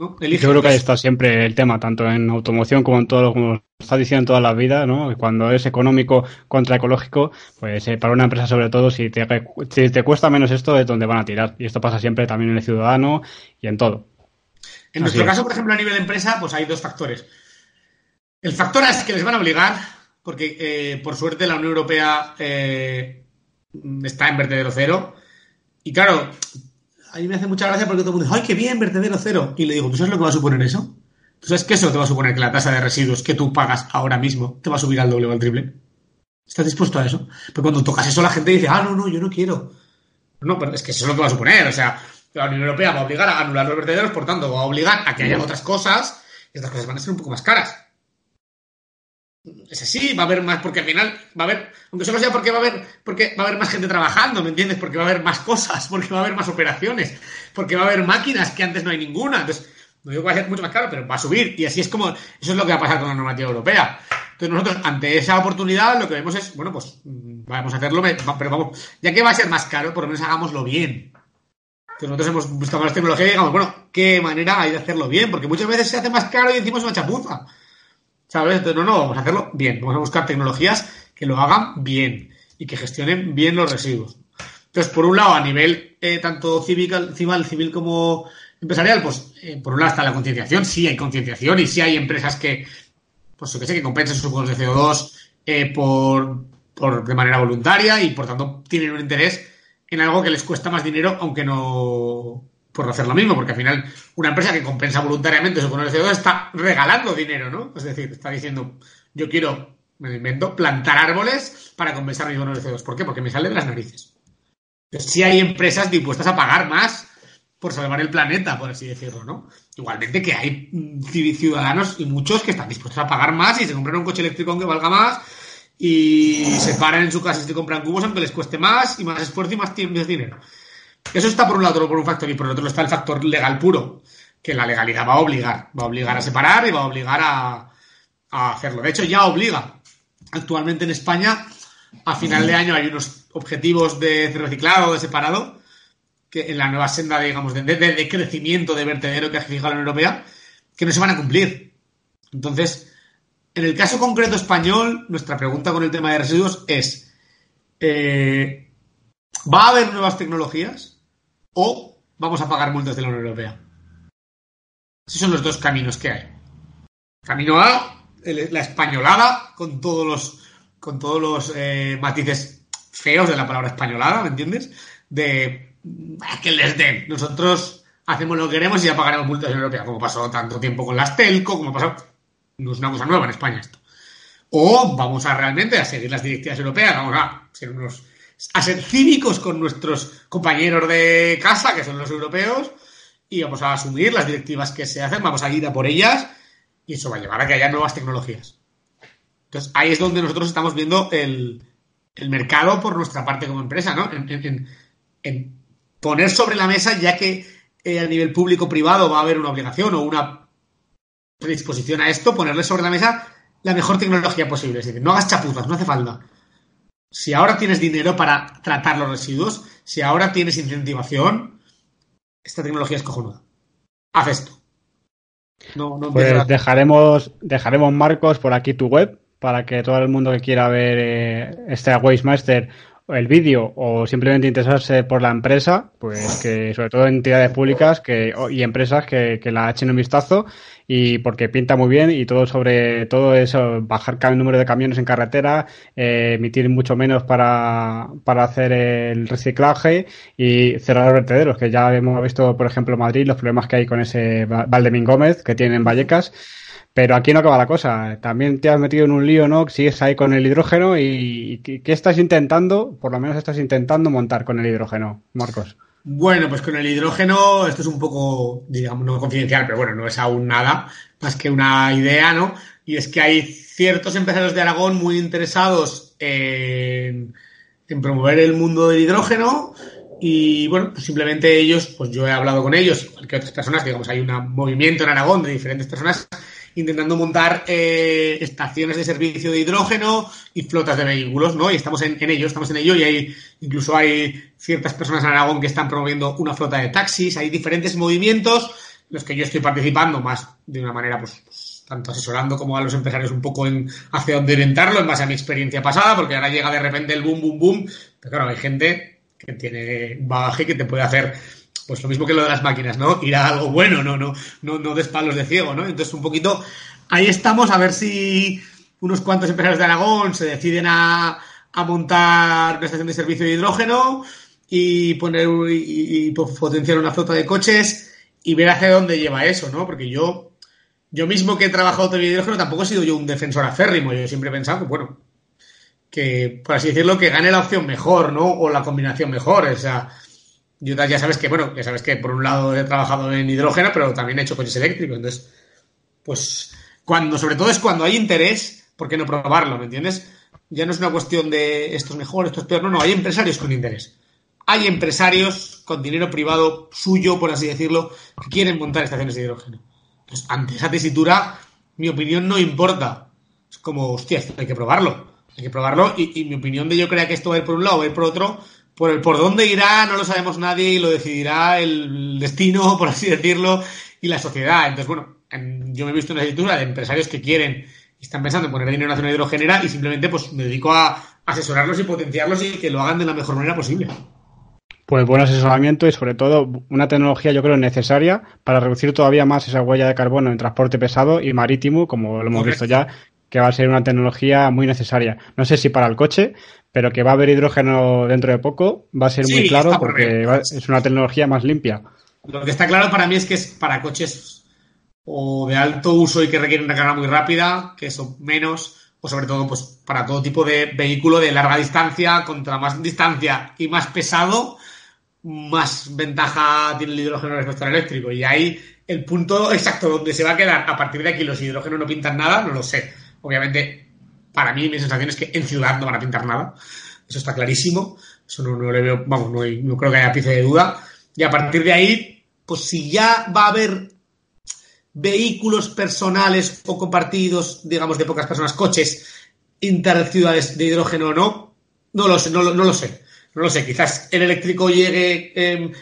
Yo creo que ahí está siempre el tema, tanto en automoción como en todo lo como está diciendo en toda la vida, ¿no? Cuando es económico contra ecológico, pues eh, para una empresa sobre todo, si te, si te cuesta menos esto, es donde van a tirar. Y esto pasa siempre también en el ciudadano y en todo. En nuestro caso, por ejemplo, a nivel de empresa, pues hay dos factores. El factor es que les van a obligar, porque eh, por suerte la Unión Europea eh, está en vertedero cero. Y claro, a me hace mucha gracia porque todo el mundo dice, ¡ay, qué bien, vertedero cero! Y le digo, ¿tú sabes lo que va a suponer eso? ¿Tú sabes que eso te va a suponer que la tasa de residuos que tú pagas ahora mismo te va a subir al doble o al triple? ¿Estás dispuesto a eso? Pero cuando tocas eso la gente dice, ah, no, no, yo no quiero. No, pero es que eso es lo que va a suponer. O sea, la Unión Europea va a obligar a anular los vertederos, por tanto, va a obligar a que haya otras cosas y estas cosas van a ser un poco más caras es así, va a haber más, porque al final va a haber, aunque solo sea porque va a haber, porque va a haber más gente trabajando, ¿me entiendes? Porque va a hahaber más cosas, porque va a haber más operaciones, porque va a haber máquinas que antes no hay ninguna. Entonces, no digo que va a ser mucho más caro, pero va a subir. Y así es como, eso es lo que va a pasar con la normativa europea. Entonces nosotros, ante esa oportunidad, lo que vemos es, bueno, pues mm, vamos a hacerlo, pero vamos, ya que va a ser más caro, por lo menos hagámoslo bien. Entonces nosotros hemos buscado las tecnologías y digamos, bueno, ¿qué manera hay de hacerlo bien? Porque muchas veces se hace más caro y encima es una chapuza. ¿Sabes? No, no, vamos a hacerlo bien. Vamos a buscar tecnologías que lo hagan bien y que gestionen bien los residuos. Entonces, por un lado, a nivel eh, tanto civil, civil, como empresarial, pues eh, por un lado está la concienciación, sí hay concienciación y sí hay empresas que, pues yo que sé, que compensan sus fondos de CO2 eh, por, por, de manera voluntaria y por tanto tienen un interés en algo que les cuesta más dinero, aunque no, por hacer lo mismo, porque al final una empresa que compensa voluntariamente su bono de CO2 está regalando dinero, ¿no? Es decir, está diciendo, yo quiero, me invento, plantar árboles para compensar mi bono de CO2. ¿Por qué? Porque me sale de las narices. Entonces, sí hay empresas dispuestas a pagar más por salvar el planeta, por así decirlo, ¿no? Igualmente que hay mm, ciudadanos y muchos que están dispuestos a pagar más y se compran un coche eléctrico aunque valga más y se paran en su casa y se compran cubos aunque les cueste más y más esfuerzo y más tiempo y dinero. Eso está por un lado por un factor y por el otro está el factor legal puro, que la legalidad va a obligar, va a obligar a separar y va a obligar a, hacerlo. De hecho, ya obliga. Actualmente en España, a final de año hay unos objetivos de reciclado, de separado, que en la nueva senda, digamos, de, de, crecimiento de vertedero que ha fijado la Unión Europea, que no se van a cumplir. Entonces, en el caso concreto español, nuestra pregunta con el tema de residuos es, eh, ¿va a haber nuevas tecnologías? o vamos a pagar multas de la Unión Europea. Esos son los dos caminos que hay. Camino A, la españolada, con todos los, con todos los eh, matices feos de la palabra españolada, ¿me entiendes? De ah, que les den. Nosotros hacemos lo que queremos y ya pagaremos multas Unión Europea, como pasó tanto tiempo con las telco, como pasó. No es una cosa nueva en España esto. O vamos a realmente a seguir las directivas europeas, vamos a ser unos a ser cívicos con nuestros compañeros de casa, que son los europeos, y vamos a asumir las directivas que se hacen, vamos a ir a por ellas, y eso va a llevar a que haya nuevas tecnologías. Entonces, ahí es donde nosotros estamos viendo el, mercado por nuestra parte como empresa, ¿no? En, poner sobre la mesa, ya que eh, a nivel público-privado va a haber una obligación o una predisposición a esto, ponerle sobre la mesa la mejor tecnología posible. Es decir, no hagas chapuzas, no hace falta. Si ahora tienes dinero para tratar los residuos, si ahora tienes incentivación, esta tecnología es cojonuda. Haz esto. pues dejaremos, dejaremos marcos por aquí tu web para que todo el mundo que quiera ver eh, este Wastemaster el vídeo o simplemente interesarse por la empresa, pues que sobre todo entidades públicas que, y empresas que, que la echen un vistazo y porque pinta muy bien y todo sobre todo eso, bajar el número de camiones en carretera, eh, emitir mucho menos para, para hacer el reciclaje y cerrar los vertederos, que ya hemos visto, por ejemplo, en Madrid, los problemas que hay con ese Valdemín Gómez que tienen Vallecas. Pero aquí no acaba la cosa. También te has metido en un lío, ¿no? Sigues ahí con el hidrógeno y ¿qué estás intentando? Por lo menos estás intentando montar con el hidrógeno, Marcos. Bueno, pues con el hidrógeno, esto es un poco, digamos, no confidencial, pero bueno, no es aún nada más que una idea, ¿no? Y es que hay ciertos empresarios de Aragón muy interesados en, en promover el mundo del hidrógeno y bueno, pues simplemente ellos, pues yo he hablado con ellos, igual que otras personas, digamos, hay un movimiento en Aragón de diferentes personas intentando montar eh, estaciones de servicio de hidrógeno y flotas de vehículos, ¿no? Y estamos en, ello, estamos en ello y hay incluso hay ciertas personas en Aragón que están promoviendo una flota de taxis, hay diferentes movimientos en los que yo estoy participando más de una manera, pues, pues, tanto asesorando como a los empresarios un poco en hacia dónde orientarlo en base a mi experiencia pasada, porque ahora llega de repente el boom, boom, boom, pero claro, hay gente que tiene bagaje que te puede hacer pues lo mismo que lo de las máquinas, ¿no? Ir a algo bueno, no, no, no, no des palos de ciego, ¿no? Entonces, un poquito, ahí estamos a ver si unos cuantos empresarios de Aragón se deciden a, montar una estación de servicio de hidrógeno y poner y, potenciar una flota de coches y ver hacia dónde lleva eso, ¿no? Porque yo, yo mismo que he trabajado el hidrógeno tampoco he sido yo un defensor aférrimo. Yo siempre he pensado, bueno, que, por así decirlo, que gane la opción mejor, ¿no? O la combinación mejor. O sea, yo ya sabes que, bueno, ya sabes que por un lado he trabajado en hidrógeno, pero también he hecho coches eléctricos. Entonces, pues, cuando, sobre todo es cuando hay interés, ¿por qué no probarlo? ¿Me entiendes? Ya no es una cuestión de esto es mejor, esto es peor. No, no, hay empresarios con interés. Hay empresarios con dinero privado suyo, por así decirlo, que quieren montar estaciones de hidrógeno. Entonces, ante esa tesitura, mi opinión no importa. Es como, hostia, hay que probarlo. Hay que probarlo y, y mi opinión de yo creo que esto va a ir por un lado, va a ir por otro, por el por dónde irá no lo sabemos nadie y lo decidirá el destino, por así decirlo, y la sociedad. Entonces, bueno, yo me he visto una situación de empresarios que quieren y están pensando en poner dinero en una zona hidrogenera y simplemente pues me dedico a asesorarlos y potenciarlos y que lo hagan de la mejor manera posible. Pues buen asesoramiento y sobre todo una tecnología yo creo necesaria para reducir todavía más esa huella de carbono en transporte pesado y marítimo, como lo hemos visto ya, que va a ser una tecnología muy necesaria. No sé si para el coche, pero que va a haber hidrógeno dentro de poco, va a ser muy claro porque es una tecnología más limpia. Lo que está claro para mí es que es para coches o de alto uso y que requieren una carga muy rápida, que eso menos, o sobre todo pues para todo tipo de vehículo de larga distancia, contra más distancia y más pesado, más ventaja tiene el hidrógeno respecto al eléctrico. Y ahí el punto exacto donde se va a quedar a partir de aquí los hidrógenos no pintan nada, no lo sé. Obviamente para mí mi sensación es que en ciudad no van a pintar nada. Eso está clarísimo. Eso no, le veo, vamos, no, creo que haya pieza de duda. Y a partir de ahí, pues si ya va a haber vehículos personales o compartidos, digamos, de pocas personas, coches interciudades de hidrógeno o no, no lo sé, no, lo sé. No lo sé, quizás el eléctrico llegue em,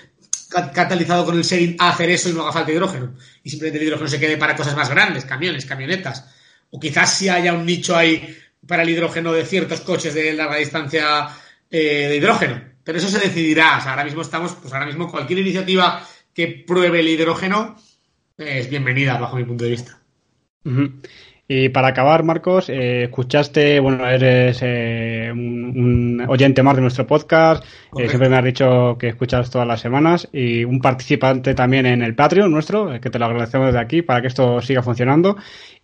catalizado con el sharing a hacer eso y no haga falta hidrógeno. Y simplemente el hidrógeno se quede para cosas más grandes, camiones, camionetas o quizás si haya un nicho ahí para el hidrógeno de ciertos coches de larga distancia eh, de hidrógeno. Pero eso se decidirá. ahora mismo estamos, pues ahora mismo cualquier iniciativa que pruebe el hidrógeno es bienvenida bajo mi punto de vista. Y para acabar, Marcos, eh, escuchaste, bueno, eres eh, un, oyente más de nuestro podcast, siempre me has dicho que escuchas todas las semanas y un participante también en el Patreon nuestro, que te lo agradecemos desde aquí para que esto siga funcionando.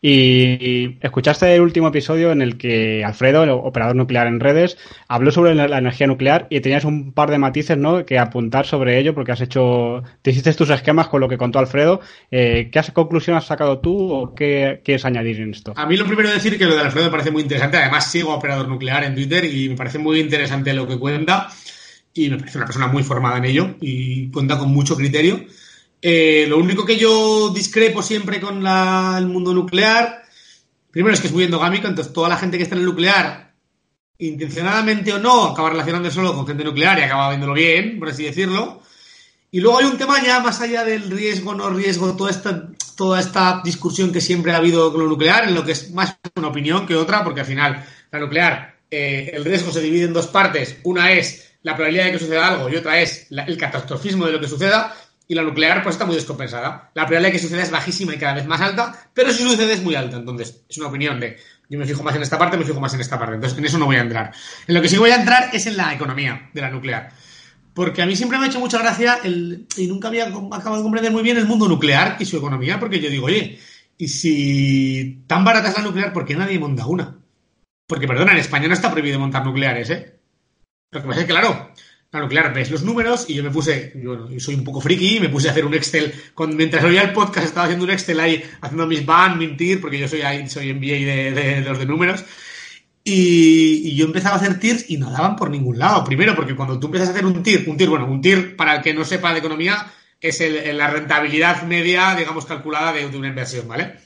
Y escuchaste el último episodio en el que Alfredo, el operador nuclear en redes, habló sobre la energía nuclear y tenías un par de matices ¿no? que apuntar sobre ello porque has hecho, te hiciste tus esquemas con lo que contó Alfredo. Eh, ¿Qué conclusión has sacado tú o qué quieres añadir en esto? A mí lo primero decir que lo de Alfredo me parece muy interesante. Además, sigo operador nuclear en Twitter y me parece muy interesante lo que cuenta y me parece una persona muy formada en ello y cuenta con mucho criterio. Eh, lo único que yo discrepo siempre con el mundo nuclear, primero es que es muy endogámico, entonces toda la gente que está en el nuclear, intencionadamente o no, acaba relacionando solo con gente nuclear y acaba viéndolo bien, por así decirlo. Y luego hay un tema ya más allá del riesgo, no riesgo, toda esta, toda esta discusión que siempre ha habido con lo nuclear, en lo que es más una opinión que otra, porque al final la nuclear eh, el riesgo se divide en dos partes. Una es la probabilidad de que suceda algo y otra es el catastrofismo de lo que suceda. Y la nuclear pues está muy descompensada. La probabilidad de que suceda es bajísima y cada vez más alta, pero si sucede es muy alta. Entonces, es una opinión de yo me fijo más en esta parte, me fijo más en esta parte. Entonces, en eso no voy a entrar. En lo que sí voy a entrar es en la economía de la nuclear. Porque a mí siempre me ha hecho mucha gracia el, y nunca había acabado de comprender muy bien el mundo nuclear y su economía, porque yo digo, oye, y si tan barata es la nuclear, ¿por qué nadie monta una? Porque, perdona, en España no está prohibido montar nucleares, ¿eh? Lo que pasa es que, claro, la nuclear ves los números y yo me puse, yo, soy un poco friki, me puse a hacer un Excel, mientras oía el podcast estaba haciendo un Excel ahí, haciendo mis van, mentir, porque yo soy ahí, soy MBA de, los de números, y, yo empezaba a hacer tiers y no daban por ningún lado. Primero, porque cuando tú empiezas a hacer un tier, un tier, bueno, un tier, para el que no sepa de economía, es la rentabilidad media, digamos, calculada de, de una inversión, ¿vale?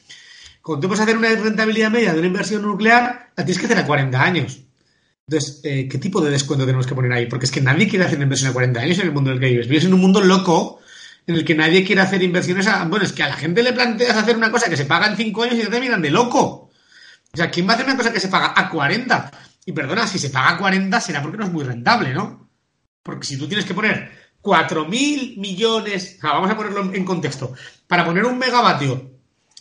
Cuando tú vas a hacer una rentabilidad media de una inversión nuclear, la tienes que hacer a 40 años. Entonces, eh, ¿qué tipo de descuento tenemos que poner ahí? Porque es que nadie quiere hacer una inversión a 40 años en el mundo en el que vives. Vives en un mundo loco en el que nadie quiere hacer inversiones a... Bueno, es que a la gente le planteas hacer una cosa que se paga en 5 años y te miran de loco. O sea, ¿quién va a hacer una cosa que se paga a 40? Y perdona, si se paga a 40 será porque no es muy rentable, ¿no? Porque si tú tienes que poner 4.000 millones... vamos a ponerlo en contexto. Para poner un megavatio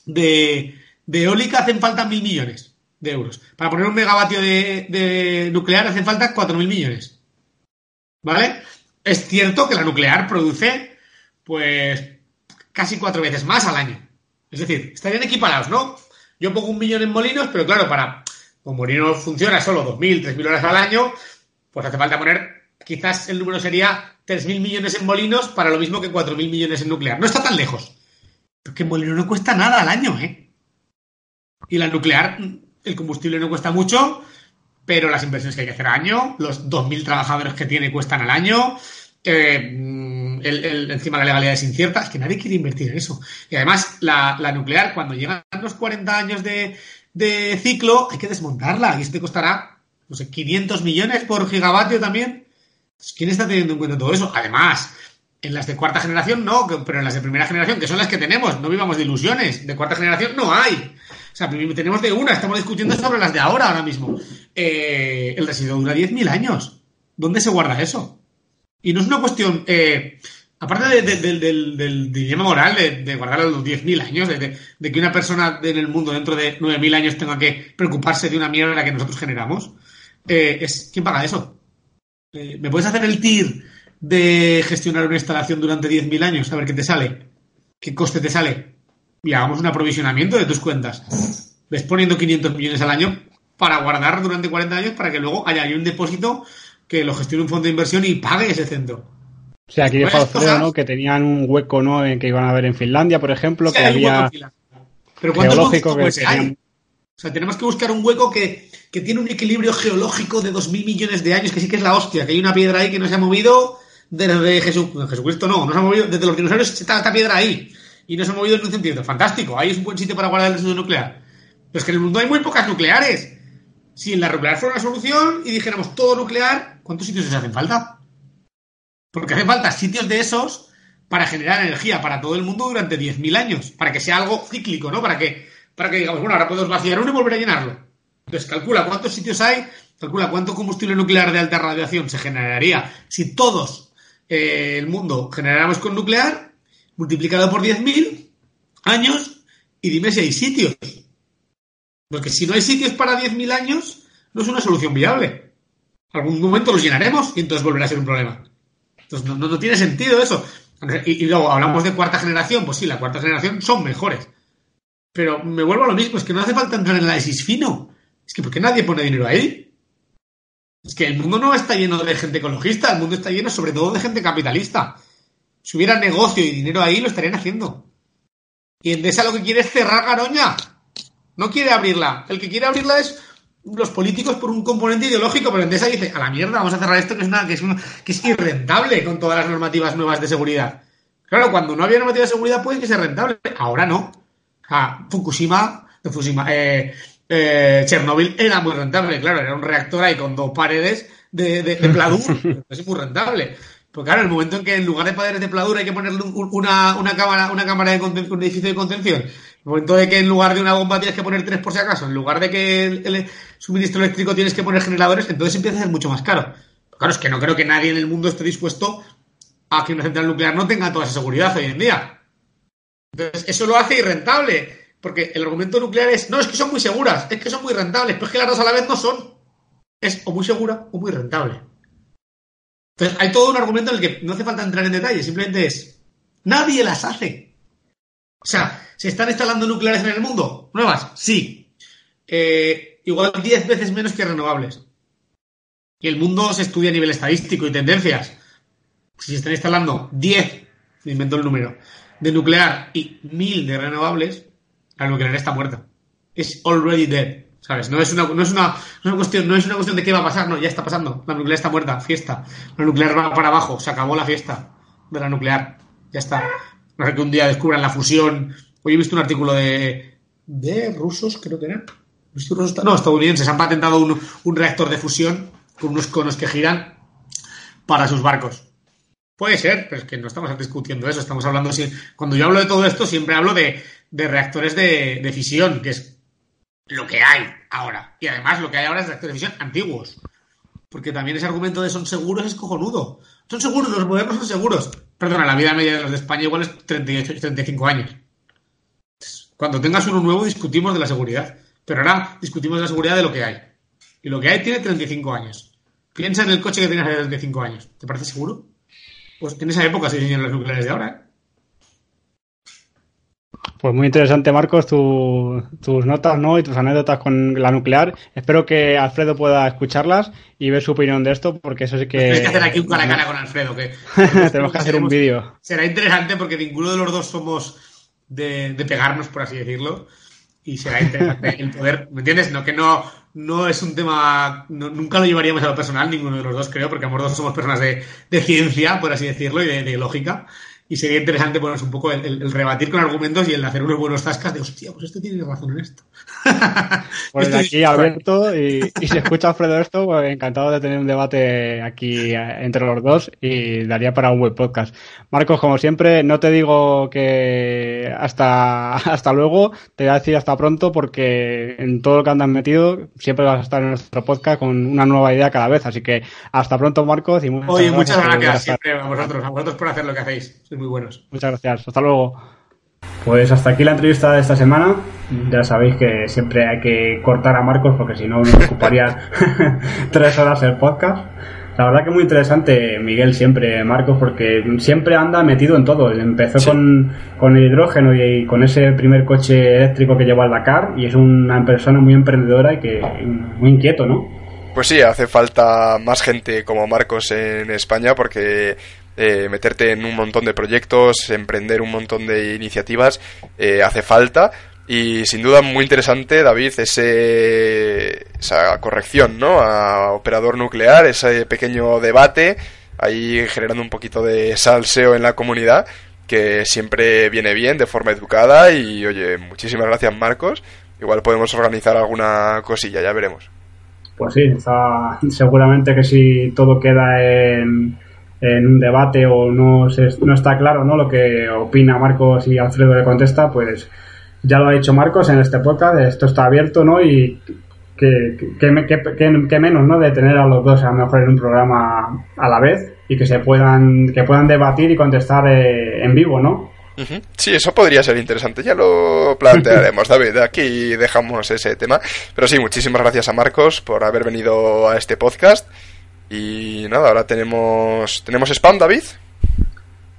de de eólica hacen falta mil millones de euros. Para poner un megavatio de, nuclear hacen falta cuatro mil millones. ¿Vale? Es cierto que la nuclear produce, pues, casi cuatro veces más al año. Es decir, estarían equiparados, ¿no? Yo pongo un millón en molinos, pero claro, para. Como molino funciona solo dos mil, tres mil horas al año, pues hace falta poner. Quizás el número sería tres mil millones en molinos para lo mismo que cuatro mil millones en nuclear. No está tan lejos. Porque molino no cuesta nada al año, ¿eh? Y la nuclear, el combustible no cuesta mucho, pero las inversiones que hay que hacer al año, los 2.000 trabajadores que tiene cuestan al año, eh, el, encima la legalidad es incierta, es que nadie quiere invertir en eso. Y además, la, nuclear, cuando llegan los 40 años de, ciclo, hay que desmontarla y eso te costará, no sé, 500 millones por gigavatio también. ¿Quién está teniendo en cuenta todo eso? Además, en las de cuarta generación no, pero en las de primera generación, que son las que tenemos, no vivamos de ilusiones. De cuarta generación no hay. Sea, tenemos de una, estamos discutiendo sobre las de ahora, ahora mismo. Eh, el residuo dura 10.000 años. ¿Dónde se guarda eso? Y no es una cuestión, eh, aparte del, dilema moral de, guardar los 10.000 años, de, que una persona en el mundo dentro de 9.000 años tenga que preocuparse de una mierda que nosotros generamos, eh, es ¿quién paga eso? ¿Me puedes hacer el TIR de gestionar una instalación durante 10.000 años? A ver qué te sale. ¿Qué coste te sale? Y hagamos un aprovisionamiento de tus cuentas. Ves poniendo 500 millones al año para guardar durante 40 años para que luego haya un depósito que lo gestione un fondo de inversión y pague ese centro. O sea, aquí dijo Alfredo, ¿no? Que tenían un hueco, ¿no? En que iban a ver en Finlandia, por ejemplo, que había... Pero geológico que O sea, tenemos que buscar un hueco que, que tiene un equilibrio geológico de 2.000 millones de años, que sí que es la hostia, que hay una piedra ahí que no se ha movido desde Jesucristo, no, no se ha movido, desde los dinosaurios está esta piedra ahí y no se ha movido en un centímetro. Fantástico, ahí es un buen sitio para guardar el residuo nuclear. Pero es que en el mundo hay muy pocas nucleares. Si en la nuclear fuera una solución y dijéramos todo nuclear, ¿cuántos sitios se hacen falta? Porque hace falta sitios de esos para generar energía para todo el mundo durante 10.000 años, para que sea algo cíclico, ¿no? Para que, para que digamos, bueno, ahora podemos vaciar uno y volver a llenarlo. Entonces calcula cuántos sitios hay, calcula cuánto combustible nuclear de alta radiación se generaría si todos eh, el mundo generáramos con nuclear multiplicado por 10.000 años y dime si hay sitios. Porque si no hay sitios para 10.000 años, no es una solución viable. Algún momento los llenaremos y entonces volverá a ser un problema. Entonces no, tiene sentido eso. Y, luego hablamos de cuarta generación, pues sí, la cuarta generación son mejores. Pero me vuelvo a lo mismo, es que no hace falta entrar en análisis fino. Es que ¿por qué nadie pone dinero ahí? Es que el mundo no está lleno de gente ecologista, el mundo está lleno sobre todo de gente capitalista. Si hubiera negocio y dinero ahí, lo estarían haciendo. Y Endesa lo que quiere es cerrar Garoña. No quiere abrirla. El que quiere abrirla es los políticos por un componente ideológico, pero Endesa dice, a la mierda, vamos a cerrar esto que es, una, que es, que es irrentable con todas las normativas nuevas de seguridad. Claro, cuando no había normativa de seguridad puede que sea rentable. Ahora no. Fukushima, Fukushima eh, eh, Chernobyl era muy rentable, claro, era un reactor ahí con dos paredes de, de, de pladur. es muy rentable. Pues claro, el momento en que en lugar de paredes de pladura hay que ponerle una, cámara, una cámara de un edificio de contención el momento de que en lugar de una bomba tienes que poner tres por si acaso, en lugar de que el, suministro eléctrico tienes que poner generadores, entonces empieza a ser mucho más caro. claro, es que no creo que nadie en el mundo esté dispuesto a que una central nuclear no tenga toda esa seguridad hoy en día. Entonces, eso lo hace irrentable. Porque el argumento nuclear es, no, es que son muy seguras, es que son muy rentables, pero es que las dos a la vez no son. Es o muy segura o muy rentable. Entonces, hay todo un argumento en el que no hace falta entrar en detalle, simplemente es, nadie las hace. O sea, ¿se están instalando nucleares en el mundo? ¿Nuevas? Sí. Eh, igual 10 veces menos que renovables. Y el mundo se estudia a nivel estadístico y tendencias. Si se están instalando 10, me invento el número, de nuclear y 1000 de renovables, la nuclear está muerta. Es already dead. ¿Sabes? No es una, no es una, cuestión, no es una cuestión de qué va a pasar, no, ya está pasando. La nuclear está muerta, fiesta. La nuclear va para abajo, se acabó la fiesta de la nuclear. Ya está. No sé que un día descubran la fusión. Hoy he visto un artículo de. de rusos, creo que era. No, estadounidenses. Han patentado un, un reactor de fusión con unos conos que giran para sus barcos. Puede ser, pero es que no estamos discutiendo eso. Estamos hablando. Cuando yo hablo de todo esto, siempre hablo de de reactores de, de, fisión, que es lo que hay ahora. Y además lo que hay ahora es de fisión antiguos. Porque también ese argumento de son seguros es cojonudo. Son seguros, los modernos son seguros. Perdona, la vida media de los de España igual es 38, 35 años. Cuando tengas uno nuevo discutimos de la seguridad. Pero ahora discutimos de la seguridad de lo que hay. Y lo que hay tiene 35 años. Piensa en el coche que tenías hace 35 años. ¿Te parece seguro? Pues en esa época se diseñan los nucleares de ahora, ¿eh? Pues muy interesante, Marcos, tus notas ¿no? y tus anécdotas con la nuclear. Espero que Alfredo pueda escucharlas y ver su opinión de esto, porque eso sí que. Tienes que hacer aquí un cara a cara con Alfredo. que Tenemos que hacer un vídeo. Será interesante porque ninguno de los dos somos de, pegarnos, por así decirlo. Y será interesante el poder. ¿Me entiendes? No, que no, no es un tema. nunca lo llevaríamos a lo personal, ninguno de los dos, creo, porque ambos dos somos personas de, ciencia, por así decirlo, y de lógica y sería interesante ponerse un poco el, rebatir con argumentos y el hacer unos buenos tascas de hostia, pues esto tiene razón en esto. Pues aquí Alberto y, y si escucha Alfredo esto, pues encantado de tener un debate aquí eh, entre los dos y daría para un buen podcast. Marcos, como siempre, no te digo que hasta, hasta luego, te voy a decir hasta pronto porque en todo lo que andas metido siempre vas a estar en nuestro podcast con una nueva idea cada vez. Así que hasta pronto, Marcos. Y muchas Oye, muchas gracias siempre a vosotros, a vosotros por hacer lo que hacéis muy buenos. Muchas gracias. Hasta luego. Pues hasta aquí la entrevista de esta semana. Ya sabéis que siempre hay que cortar a Marcos porque si no nos ocuparía tres horas el podcast. La verdad que muy interesante Miguel siempre, Marcos, porque siempre anda metido en todo. Empezó con, con, el hidrógeno y, con ese primer coche eléctrico que llevó al Dakar y es una persona muy emprendedora y que muy inquieto, ¿no? Pues sí, hace falta más gente como Marcos en España porque eh, meterte en un montón de proyectos, emprender un montón de iniciativas, eh, hace falta. Y sin duda muy interesante, David, ese, esa corrección ¿no? a operador nuclear, ese pequeño debate, ahí generando un poquito de salseo en la comunidad, que siempre viene bien, de forma educada. Y oye, muchísimas gracias Marcos. Igual podemos organizar alguna cosilla, ya veremos. Pues sí, seguramente que si todo queda en, en un debate o no, se, no está claro ¿no? lo que opina Marcos y Alfredo le contesta, pues ya lo ha dicho Marcos en este podcast, esto está abierto ¿no? y que, que, menos ¿no? de tener a los dos a lo mejor en un programa a la vez y que se puedan que puedan debatir y contestar eh, en vivo, ¿no? Sí, eso podría ser interesante. Ya lo plantearemos, David. Aquí dejamos ese tema. Pero sí, muchísimas gracias a Marcos por haber venido a este podcast. Y nada, ahora tenemos, ¿tenemos spam, David?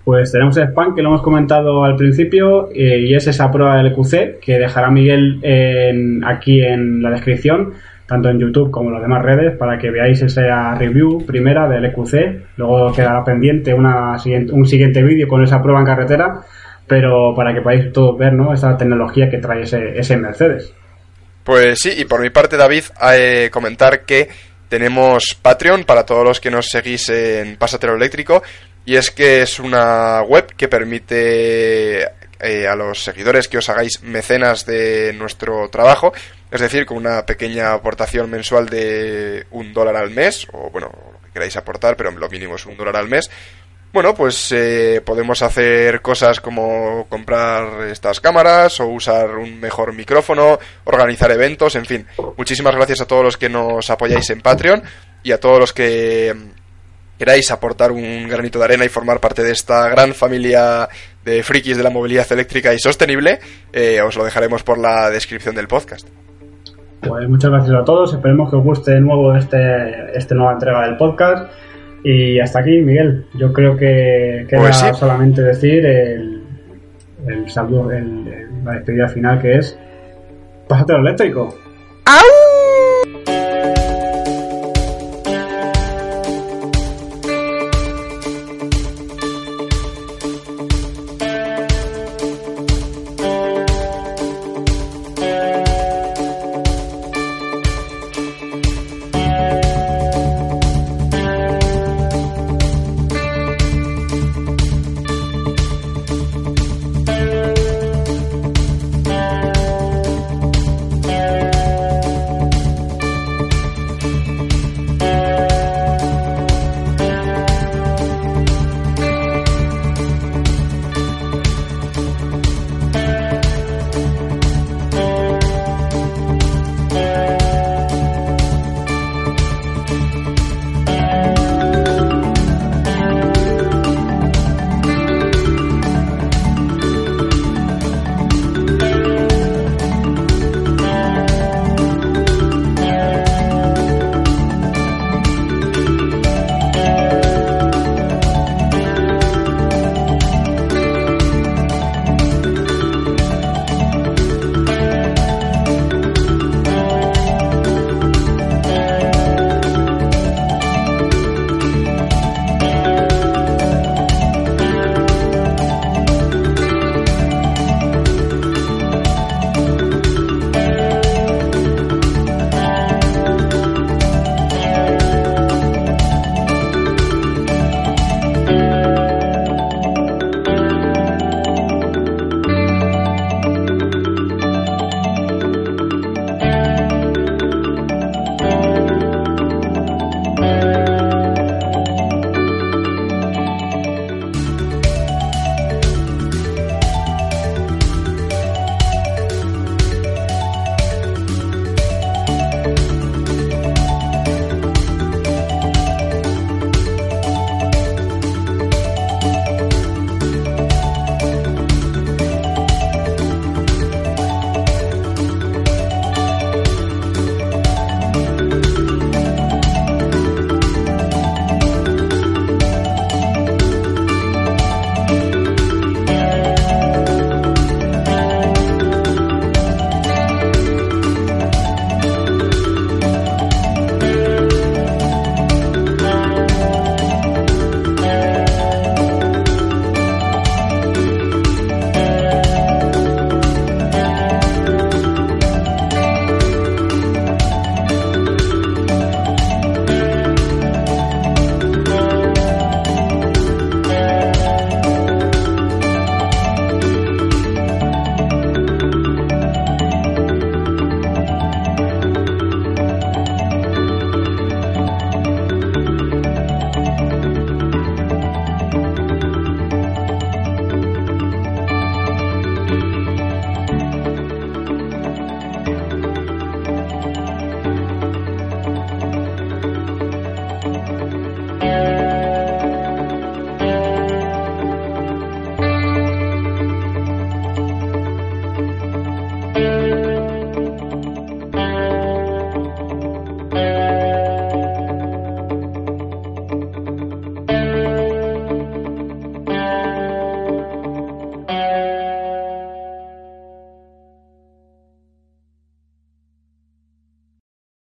Pues tenemos spam que lo hemos comentado al principio eh, y es esa prueba del QC que dejará Miguel aquí en la descripción, tanto en YouTube como en las demás redes, para que veáis esa review primera del EQC. Luego quedará pendiente una, un siguiente vídeo con esa prueba en carretera, pero para que podáis todos ver ¿no? esa tecnología que trae ese, ese Mercedes. Pues sí, y por mi parte, David, eh, comentar que tenemos Patreon para todos los que nos seguís en Pasatero Eléctrico y es que es una web que permite eh, a los seguidores que os hagáis mecenas de nuestro trabajo, es decir, con una pequeña aportación mensual de un dólar al mes, o bueno, lo que queráis aportar, pero lo mínimo es un dólar al mes, bueno, pues eh, podemos hacer cosas como comprar estas cámaras o usar un mejor micrófono, organizar eventos, en fin. Muchísimas gracias a todos los que nos apoyáis en Patreon y a todos los que queráis aportar un granito de arena y formar parte de esta gran familia de frikis de la movilidad eléctrica y sostenible, eh, os lo dejaremos por la descripción del podcast. Pues muchas gracias a todos, esperemos que os guste de nuevo este, esta nueva entrega del podcast. Y hasta aquí, Miguel. Yo creo que queda Pues sí. solamente decir el, el saludo, el- la despedida final que es Pásate lo eléctrico. ¡Au!